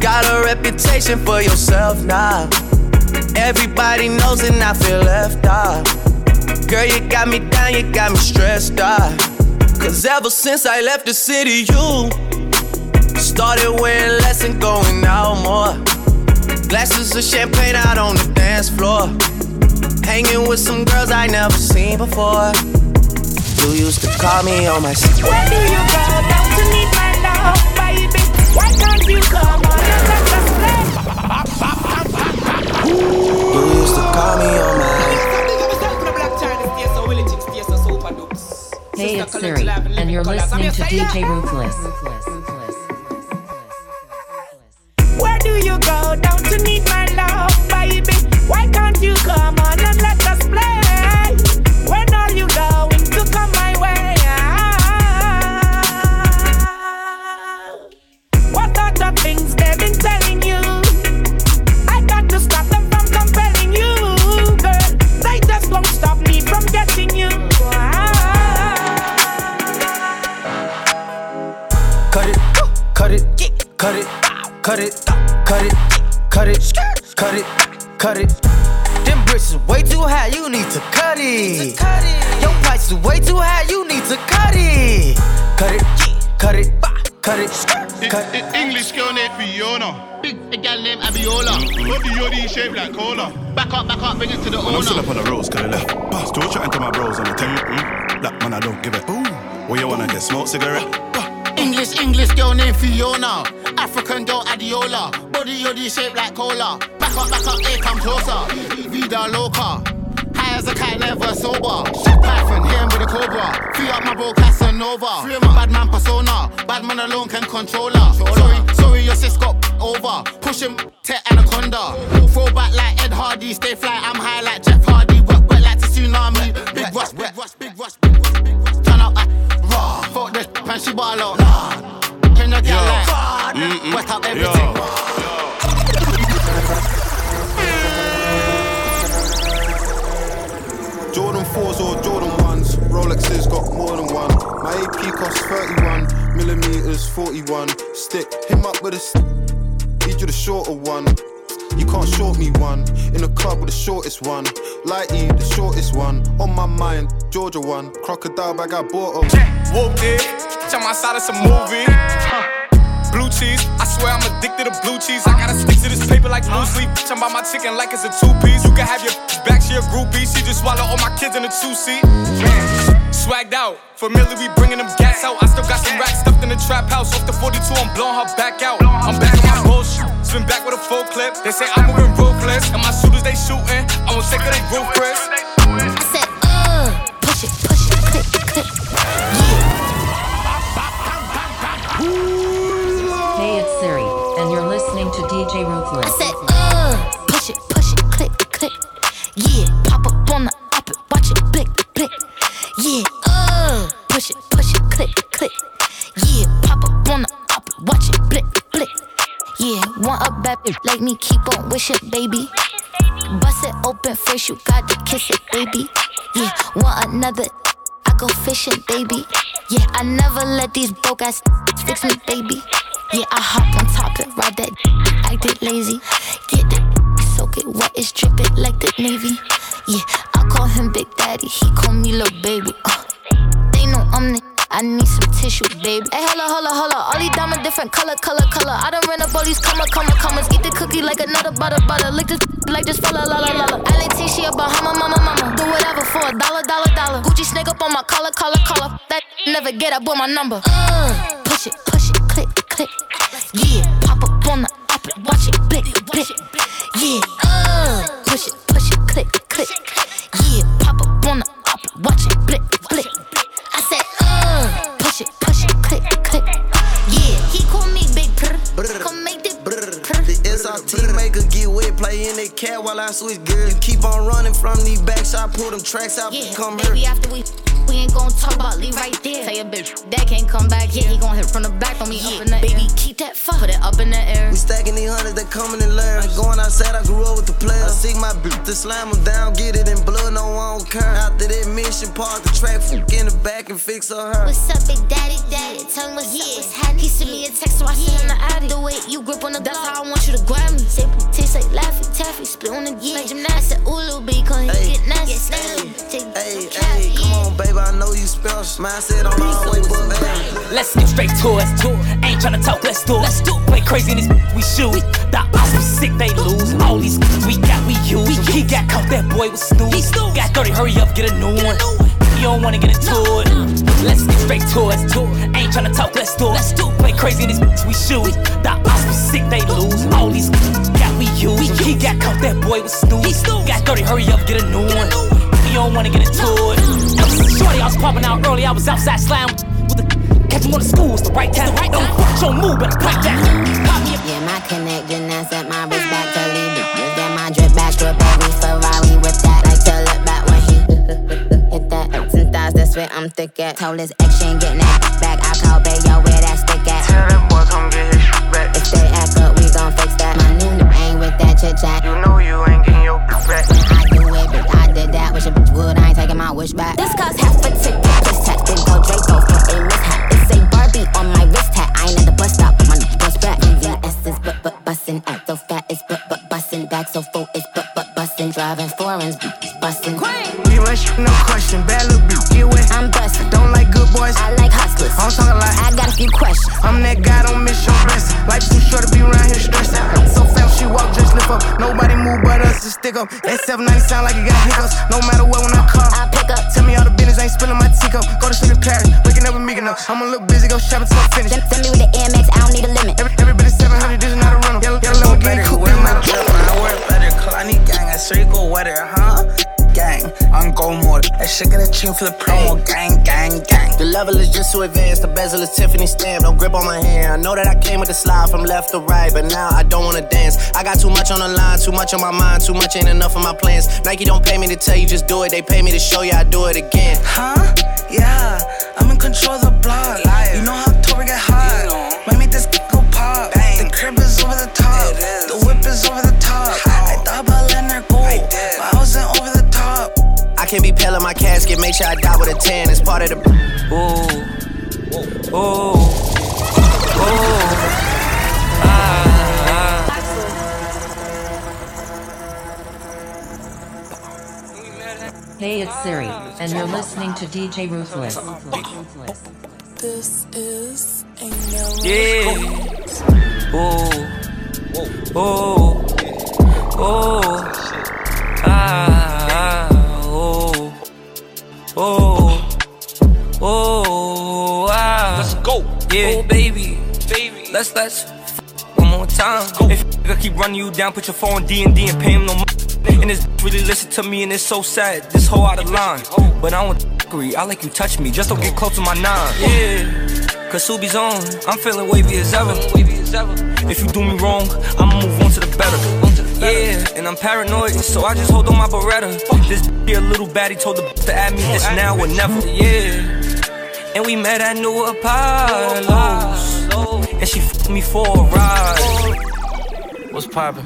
S30: got a reputation for yourself now. Everybody knows and I feel left out. Girl, you got me down, you got me stressed out. Cause ever since I left the city, you started wearing less and going out more. Glasses of champagne out on the dance floor. Hanging with some girls I never seen before. You used to call me on my
S11: Where do you go down to need my love, baby? Why can't you come
S30: call me on my
S3: Hey, it's Siri, and you're listening to DJ Ruthless.
S11: Where do you go? Down to need
S30: cut it. Them bricks is way too high, you need to cut it. Your price is way too high, you need to cut it. Cut it, cut it, cut it, cut it.
S41: English girl named Fiona. Big a gal named Abiola. Body yoddy shaped like cola. Back up, back up, bring it to the
S42: Man, I'm still up on the roads, cause I left. Bah, Still chatting to my bros on the tech. That mm-hmm. man, I don't give it. Ooh. What you wanna get? Smoke cigarette?
S41: English, English girl named Fiona. African girl Adiola. Body yoddy shaped like cola. Back up, back up, hey, come closer. Vida loca. High as a cat, never sober. Python, hit him with a cobra. Free up my bro Casanova. Free my bad man persona. Bad man alone can control her. Sorry, sorry, your sis got over. Push him, te anaconda. Throw back like Ed Hardy. Stay fly, I'm high like Jeff Hardy. Wet, wet like the tsunami. Big rush, big rush, big rush, big rush, Fuck this, pan she ball out. Can you get like wet up everything?
S42: Jordan 4s or Jordan 1s. Rolexes got more than one. My AP costs 31. Millimeters 41. Stick him up with a stick. Need you the shorter one. You can't short me one. In the club with the shortest one. Lighty, the shortest one. On my mind, Georgia one. Crocodile bag, I bought bought 'em.
S43: Whooped it. my side it's a movie. Blue cheese, I swear I'm addicted to blue cheese. I gotta stick to this paper like blue sleep. Bitch, I'm by my chicken like it's a two piece. You can have your back, she a groupie. She just swallow all my kids in a two seat. Swagged out, familiar, we bringing them gas out. I still got some racks stuffed in the trap house. Off the 42, I'm blowing her back out. I'm back on my bullshit. Spin back with a full clip. They say I'm moving ruthless. And my shooters, they shooting. I won't take of they roof,
S35: bitch like me, keep on wishing, baby. Bust it open first, you gotta kiss it, baby. Yeah, want another. I go fishing, baby. Yeah, I never let these broke ass fix me, baby. Yeah, I hop on top it, ride that, acted lazy. Get that, soak it wet, it's dripping like the Navy. Yeah, I call him Big Daddy, he call me little baby. Uh, they know I'm the. I need some tissue, baby. Hey, holla, holla, holla. All these diamonds different color, color, color. I done ran up all these comma, comma, commas. Eat the cookie like another butter, butter. Lick this like this fella, la, la, la, la. A Bahama, mama, mama. Do whatever for a dollar, dollar, dollar. Gucci snake up on my collar, collar, collar. That never get up with my number. Uh, push it, push it, click, click. Yeah, pop up on the it, watch it, blick, blick. Yeah, uh, push it, push it, The
S30: SRT maker get wet, play in that cat while I switch gears. You keep on running from these backs, I pull them tracks out,
S35: Yeah,
S30: come
S35: baby,
S30: here.
S35: after we we ain't gon' talk about leave right there. Tell your bitch that can't come back. Yeah, he gon' hit from the back on me. Yeah, baby, keep that fuck. Put it up in the air.
S30: We stacking these hundreds that coming in layers. Going outside, I grew up with the players. I seek my bitch to slam them down, get it in blood, no one don't care. After that mission, park the track, fuck in the back and fix her hair.
S35: What's up, big daddy, daddy? Tell me what's up, what's happening. He sent me a text, so I sent him the addy. The way you grip on the That's how I want you to grab me. Say, taste like Laffy Taffy, split on the yeah. Like gymnastics. I said, ooh, little B, cause he get nasty.
S30: Hey, hey, come on, baby, I know you special. Mindset on all way, but.
S43: Let's get straight to it. Ain't tryna talk, let's do it. Let's do it. Play crazy in this we shoot. The odds we sick, they lose. All these we got, we use. He got caught, that boy was snooze. Got 30, hurry up, get a new one. You don't wanna get into it. Let's get straight to it. Ain't tryna talk, let's do it. Let's do it. Play crazy in this we shoot. The odds we sick, they lose. All these got, we use. He got caught, that boy was snooze. Got 30, hurry up, get a new one. You don't wanna get into it. Shorty, I was popping out early, I was outside slam with the catch him on the school, it's the right time. Right time. Show move, better crack that. Pop me.
S44: Yeah, my connection now set my wrist back to lead it. Just get my drip back to a baby Ferrari whip that. Like to look back when he hit that. Since that's where I'm thick at. Told his ex she ain't getting that back. I call Bayo where that stick at. Tell that boy come get his shit back. If they act up, we gon' fix that. My new ain't with that chit chat. You know you ain't getting your back. Wish back. This cost half a ticket. Just tap, then go Draco for a mishap. It's a Barbie on my wrist hat. I ain't at the bus stop, my bus back. VVS is but but bussin'. Act so fat is but but bussin'. Back so full is but but bussin'. Driving foreigns, bussin'.
S16: We run shit, no question. Bad little bitch, get wet.
S44: I'm bustin'.
S16: Don't like good boys.
S44: I like hustlers.
S16: I'm talking like
S44: I got a few questions.
S16: I'm that guy, don't miss your blessing. Life too short to be around here stressed. So fast, she walk, just lift up. Nobody move but us to stick up. That 790 sound like it got hiccups. No matter what, when I come,
S44: I
S16: ain't spilling my teacup. Go to sleep in Paris, waking up with enough. I'm a little busy, go shopping till I'm finished.
S45: I'm. That shit a tune for the promo. Gang, gang, gang.
S30: The level is just too advanced. The bezel is Tiffany stamp. Don't grip on my hand. I know that I came with the slide from left to right, but now I don't wanna dance. I got too much on the line, too much on my mind, too much ain't enough of my plans. Nike don't pay me to tell you just do it. They pay me to show you I do it again.
S45: Huh? Yeah, I'm in control of the block. You know how Tory get hot. Might make this go pop. The crib is over the top. I
S30: can't be pale in my casket. Make sure I die with a tan. It's part of the.
S43: Ooh, ooh, ooh. Ah,
S3: Hey, it's Siri, and you're listening to DJ Ruthless.
S46: This is a no
S43: Yeah. Ooh, ooh, ooh. Ah, ooh, ooh, ooh. Ah. Let's go. Yeah, oh, baby, baby. Let's let's f- one more time. If I keep running you down, put your phone D and D and pay him no money. And this really listen to me and it's so sad. This whole out of line. But I don't agree. I like you touch me. Just don't get close to my nine. Yeah. Cause Subi's on. I'm feeling wavy as ever. If you do me wrong, I'ma move on to the better. Yeah, and I'm paranoid, so I just hold on my Beretta. This be a little baddie told the to add me, it's now or never. Yeah. And we met at New Apollo's. And she f me for a ride. What's poppin'?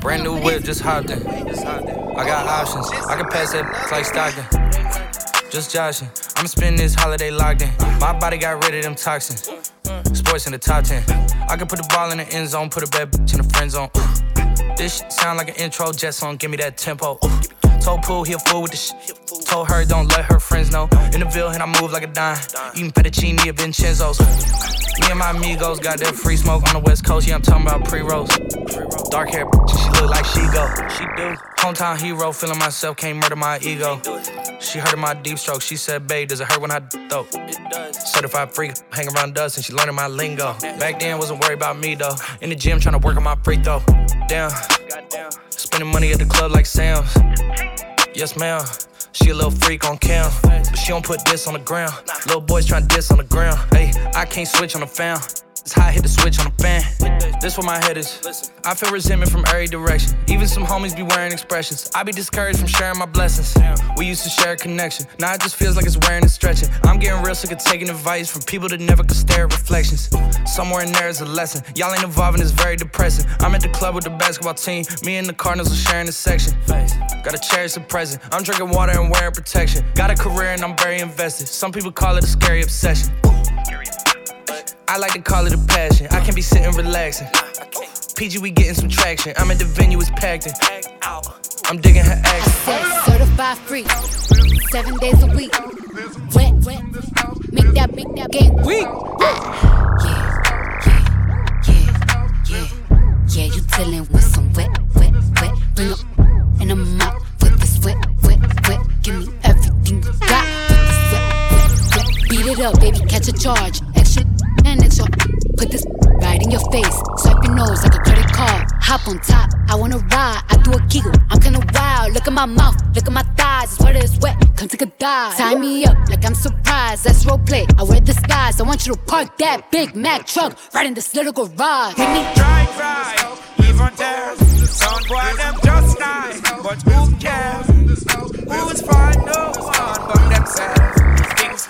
S43: Brand new whip, just hopped in. I got options. I can pass that like Stockton. Just joshing. I'm spending this holiday locked in. My body got rid of them toxins. Sports in the top 10. I can put the ball in the end zone, put a bad bitch in the friend zone. This sound like an intro jet song, give me that tempo. Told Pooh he a fool with the shit. Told her don't let her friends know. In the Ville, and I move like a dime. Eating fettuccine at Vincenzo's. Me and my amigos got that free smoke on the west coast. Yeah, I'm talking about pre-rolls. Dark hair, she look like she go. She do. Hometown hero, feeling myself, can't murder my ego. She heard of my deep stroke. She said, babe, does it hurt when I though? It does. Certified freak, hang around dust, and she learning my lingo. Back then, wasn't worried about me though. In the gym, trying to work on my free throw. Damn. Spending money at the club like Sam's. Yes, ma'am. She a little freak on cam, but she don't put this on the ground. Little boys tryna diss on the ground. Hey, I can't switch on the fan. It's how I hit the switch on the fan. This where my head is. I feel resentment from every direction. Even some homies be wearing expressions. I be discouraged from sharing my blessings. We used to share a connection. Now it just feels like it's wearing and stretching. I'm getting real sick of taking advice from people that never could stare at reflections. Somewhere in there is a lesson. Y'all ain't evolving, it's very depressing. I'm at the club with the basketball team. Me and the Cardinals are sharing the section. Gotta cherish the present. I'm drinking water and wearing protection. Got a career and I'm very invested. Some people call it a scary obsession. I like to call it a passion. I can't be sitting relaxing. PG, we getting some traction. I'm at the venue, it's packed in. I'm digging her action.
S47: Certified free, seven days a week. Wet, wet, make that, make that game weak. Yeah, yeah, yeah, yeah, yeah. You dealing with some wet, wet, wet. Bring up and I'm out with this wet, wet, wet. Give me everything you got with this wet, wet, wet. Beat it up, baby, catch a charge. Put this right in your face. Swipe your nose like a credit card. Hop on top, I wanna ride. I do a giggle, I'm kinda wild. Look at my mouth, look at my thighs. It's wet, it's wet. Come take a dive. Tie me up like I'm surprised. That's role play. I wear disguise. I want you to park that Big Mac truck right in this little garage. Make me
S48: Drive, drive, even there. Some boy them just nice, but who cares? Who's fine? No one but themselves.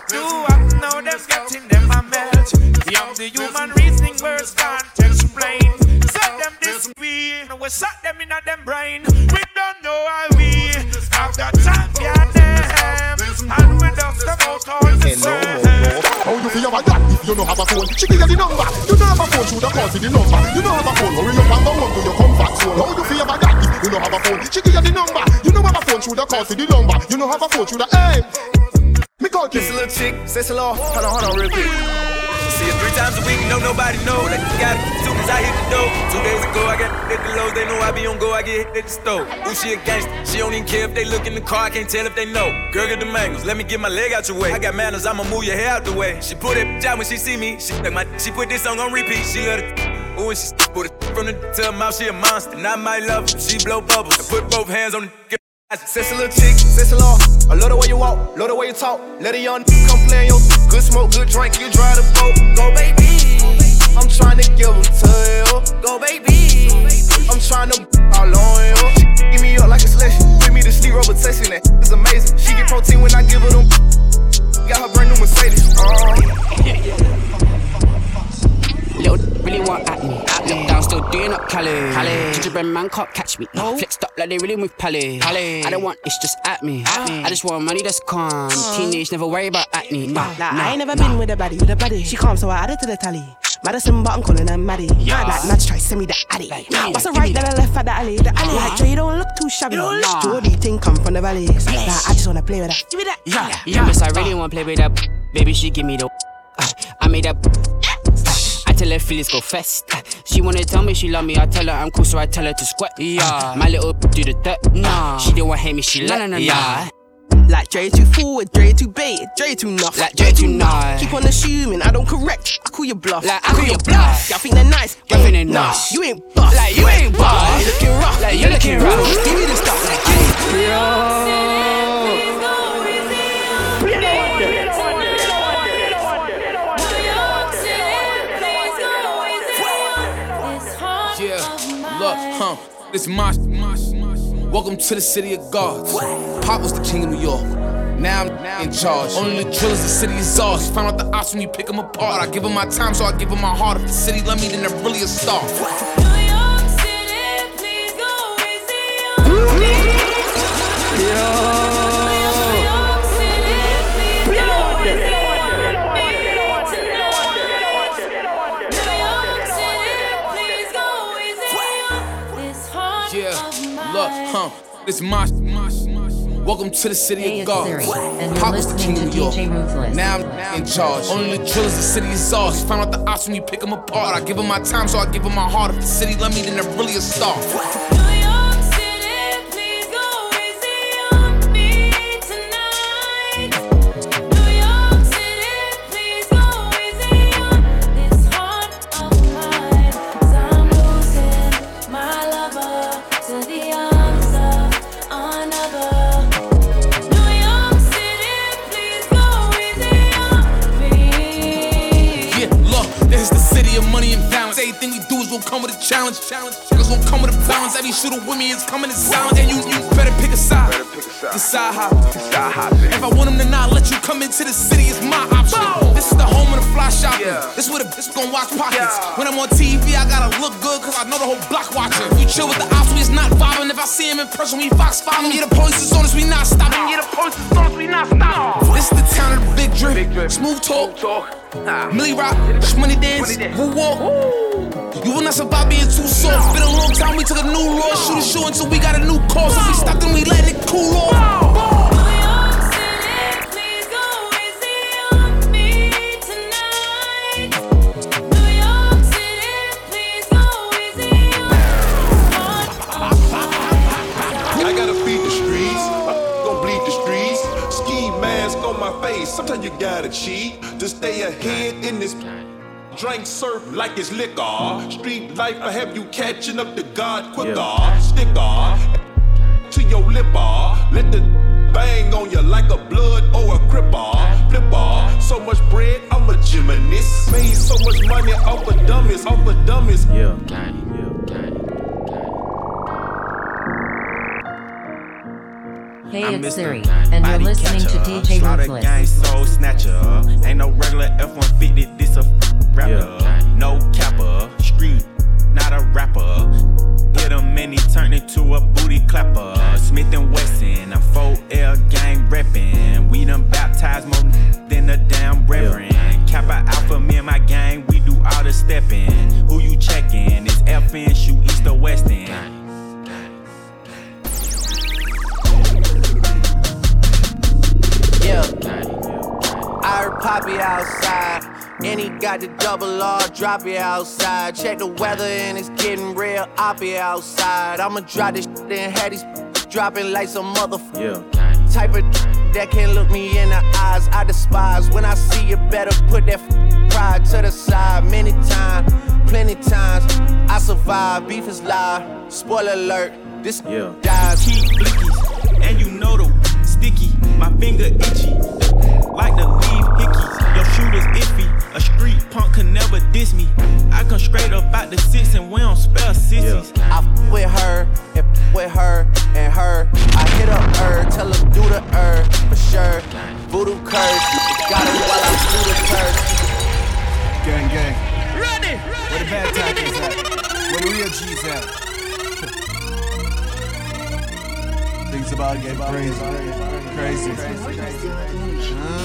S48: Things do happen now, them getting them a melt. Beyond the human reasoning, words can't explain. Set them this way, we set them in a them brain. We don't know how we have the them, and we dust them out all the same.
S16: How you feel about that if you don't have a phone? She give you the number. You don't have a phone, should have called the number. You don't have a phone, hurry up and go home to your comfort zone. How you feel about that if you don't have a phone? She give you the number. You don't have a phone, should have called the number. You don't have a phone, should have hey. Call
S30: This little chick, say hello. Hold on, hold on, real quick. See it three times a week, no nobody know. You got it as soon as I hit the door. Two days ago, I got hit the lows. They know I be on go, I get hit at the stove. Ooh, she a gangster. She don't even care if they look in the car. I can't tell if they know. Girl, get the mangoes. Let me get my leg out your way. I got manners. I'ma move your hair out the way. She put it out when she see me. She like my. She put this song on repeat. She love it. Ooh, and she put it from the to her mouth. She a monster. Not my love. her, She blow bubbles. I put both hands on the.
S16: Sexy little chick, sexy law. I love the way you walk, love the way you talk. Let a young come play on your good smoke, good drink, you drive the boat. Go baby, I'm trying to give them to you. Go baby, I'm trying to all on you. She give me up like a selection, put me to sleep, rubber testing that. It's amazing. She get protein when I give her them. Got her brand new Mercedes. Uh.
S10: Little really want at me. Look down, still doing up Cali. Cali. Gingerbread man can't catch me. No. Flexed up like they really move Pally. Pally. I don't want it's just at me. At me. I just want money that's calm. Teenage, never worry about acne. Nah,
S24: Nah,
S10: nah,
S24: I ain't never
S10: nah.
S24: been with a baddie, with a baddie. She calm, so I added to the tally. Madison, but I'm calling her Maddie.
S10: Yeah.
S24: Like, Nudge try send me the addy.
S10: yeah,
S24: What's the right
S10: me
S24: that I left at the alley? The alley. Like, Dre, you don't look too shabby.
S10: Nah.
S24: Jody thing come from the valley. Like, I just wanna play with that. Give me that.
S10: Yeah, yeah. Miss, I really wanna play with that. Baby, she give me the. Uh, I made that. I tell her feelings go fast. She wanna tell me she love me. I tell her I'm cool, so I tell her to squat. Yeah, my little do the dirt. Nah, she didn't wanna hate me. She like, yeah.
S24: Like Dre too forward, Dre too bait, Dre too nuff.
S10: Like Dre too nice.
S24: Keep on assuming I don't correct. I call you bluff.
S10: Like, I call you bluff.
S24: Y'all think they're nice.
S10: Y'all think they
S24: nah,
S10: nice.
S24: You ain't buff.
S10: Like, you ain't buff.
S24: You looking rough.
S10: Like, you looking rough.
S24: Give me the stuff. Like,
S49: Yeah,
S43: This my, Welcome to the city of gods. Pop was the king of New York. Now I'm in charge. Only the drillers, the city is ours. Find out the odds when you pick them apart. I give them my time, so I give them my heart. If the city love me, then they're really a star. Yeah, huh? This my, Welcome to the city
S3: Hey,
S43: of God. Pop was the king of York. Now I'm in charge. Only the drillers, the city is ours. Find out the odds when you pick them apart. I give them my time, so I give them my heart. If the city love me, then they're really a star. Shooter with me is coming in silence. And you, you better pick a side. Decide how. If I want them to not let you come into the city, it's my option. This is the home of the fly shopping. This is where the bitch gon' watch pockets. When I'm on TV, I gotta look good, cause I know the whole block watching. We chill with the ops, we is not vibing. If I see him in person, we fox following. Yeah, the police is on us, we not stopping. Yeah, the police is on us, we not stopping. This is the town of the big drip. Smooth talk. Millie Rock, Money Dance, Woo Walk. You will not survive being too soft. Been a long time, we took a new law. Shoot a shoe until we got a new cause. If we stop, then we letting it cool off.
S45: I gotta feed the streets, gon' bleed the streets. Ski mask on my face, sometimes you gotta cheat to stay ahead in this. Drink surf like it's liquor. Street life, I have you catching up to God quicker. Sticker to your lipper. Let the bang on you like a blood or a cripper. Flipper. So much bread, I'm a gymnast. Made so much money off of dummies, off of dummies. Yeah,
S3: Hey,
S48: I'm
S3: it's
S48: Mr.
S3: Siri, and you're
S48: Body
S3: listening to
S48: catcher,
S3: DJ
S48: Slaughter
S3: Ruthless.
S48: gang soul snatcher. Ain't no regular F-150, this a rapper. No capper, street, not a rapper. Hit him and he turned into a booty clapper. Smith and Wesson, a 4L gang reppin'. We done baptized more than a damn reverend. Kappa Alpha, me and my gang, we do all the steppin'. Who you checkin'? It's FN, shoot east or west
S30: Yeah. I heard Poppy outside. And he got the double R, drop it outside. Check the weather and it's getting real oppy outside. I'ma drop this shit and have these dropping like some motherfucker. Type of that can't look me in the eyes. I despise when I see you better put that pride to the side. Many times, plenty times, I survive. Beef is live. Spoiler alert, this yeah. dies.
S48: Keep blickies, and you know the. My finger itchy, like the leave hickeys. Your shooter's iffy. A street punk can never diss me. I come straight up out the six and we don't spell sissies.
S30: I f with her and f with her and her. I hit up her, tell her do the her for sure. Voodoo curse, got her while I do the curse.
S50: Gang, gang. Ready! Where the bad tackles at? Where the real G's at? Things about to get crazy. Crazy.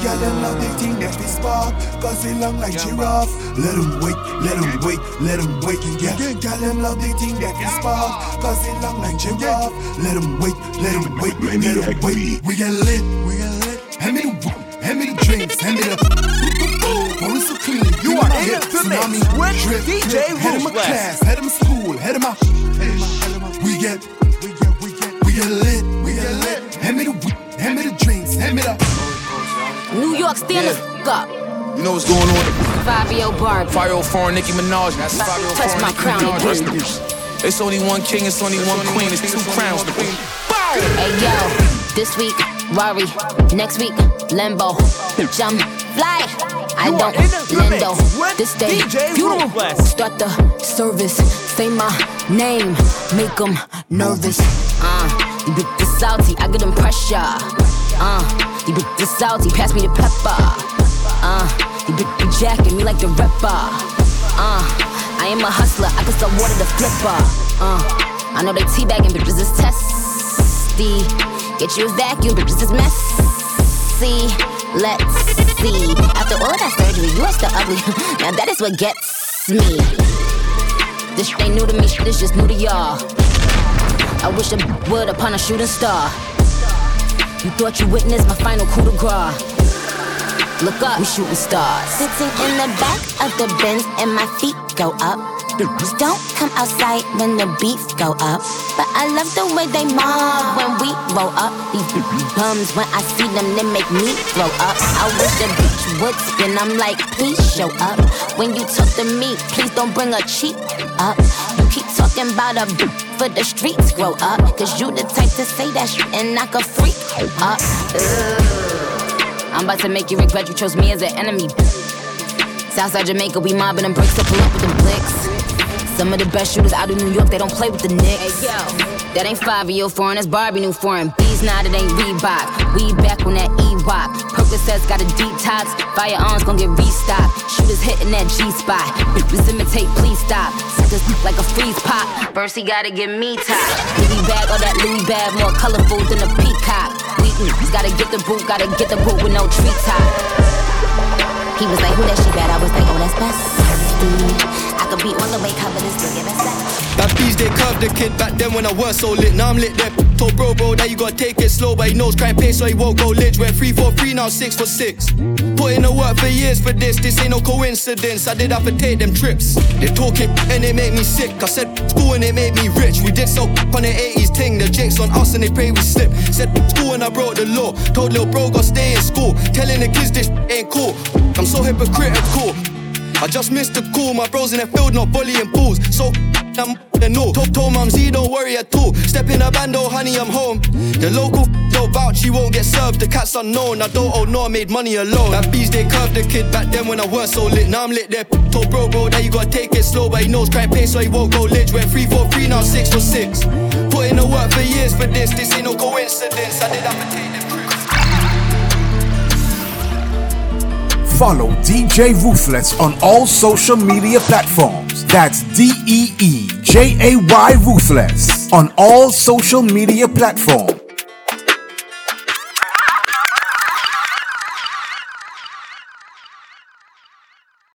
S36: Girl, them love the thing that we spark. Cause they long like giraffe. Let them wait, let them wait, let them wait Yeah, girl, them love the thing that we spark. Cause they long like giraffe. Let them wait, let them wait, let them wait. We get lit, we get lit. Hand me the wine, hand me the drinks, hand me the Pour it so clean,
S10: You
S36: in
S10: are in the
S36: tsunami,
S10: mix with
S36: drip,
S10: DJ
S36: drip. Head of my
S10: Ruthless.
S36: class, head of my school, head of my We get, we get, we get, we get lit, we get Hand me the weed, hand me the drinks, hand me the
S44: New York, stand the f up.
S43: You know what's going on?
S44: Fabio Barbie.
S43: Fire foreign Nicki Minaj. That's Fire
S44: Touch
S43: foreign
S44: my
S43: Nicki
S44: crown,
S43: Minaj.
S44: you
S43: It's- It's only one king, it's only one queen, it's two crowns. to queen.
S44: Hey yo, this week, Rari. Next week, Lambo. Jump, fly. I don't lendo. This day, funeral. Start the service. Say my name, make them nervous. Uh, you bitch is salty, I get them pressure. Uh, you bitch is salty, pass me the pepper. Uh, you bitch be jacking me like the rapper. Uh, I am a hustler, I can sell water to flipper. Uh, I know they teabagging bitches is testy. Get you a vacuum, bitches is messy. Let's see. After all that surgery, you are still ugly. now that is what gets me. This shit ain't new to me, shit is just new to y'all. I wish I would upon a shooting star. You thought you witnessed my final coup de grace. Look up, we shooting stars.
S51: Sitting in the back of the Benz and my feet go up. Don't come outside when the beats go up. But I love the way they mob when we roll up. These bums, when I see them, they make me throw up. I wish the bitch would spin. I'm like, please show up. When you talk to me, please don't bring a cheap up. Keep talking about a for the streets grow up. Cause you the type to say that shit and knock a freak up. Ugh.
S44: I'm about to make you regret you chose me as an enemy. Southside Jamaica, we mobbing them bricks, so pull up with them blicks. Some of the best shooters out of New York, they don't play with the Knicks. Hey, yo. That ain't 5 year foreign, that's Barbie new foreign. Bees now, it ain't Reebok. We back on that E-Wop. Percocets got a detox. Firearms gon' get restocked. Shooters hitting that G spot. Bitches imitate, please stop. Suckers like a freeze pop. First he gotta get me top. Louis bag, all that Louis bag, more colorful than a peacock. We mm, gotta get the boot, gotta get the boot with no treetop.
S51: He was like, who that she bad? I was like, oh, that's best beat all the.
S40: That they curved the kid back then when I was so lit. Now I'm lit there. Told bro, bro, that you gotta take it slow, but he knows crime pace, so he won't go lich. Went three for three, now six for six. Put in the work for years for this, this ain't no coincidence. I did have to take them trips. They talk it and they make me sick. I said school and it made me rich. We did so on the 80s thing. The jakes on us and they pray we slip. Said school and I broke the law. Told little bro, go stay in school. Telling the kids this ain't cool. I'm so hypocritical. I just missed the call, my bros in the field not volleying balls. So I'm the no. Told, told mum Z don't worry at all. Step in a bando, honey, I'm home. The local don't vouch, she won't get served. The cat's unknown. I don't owe no, I made money alone. That bees they curved the kid back then when I was so lit. Now I'm lit there. Told bro, bro, that you gotta take it slow, but he knows crime pace, so he won't go lich. Went three for now six for six. Put in the work for years for this. This ain't no coincidence. I did have to
S1: Follow DJ Ruthless on all social media platforms. That's D E E J A Y Ruthless on all social media platforms.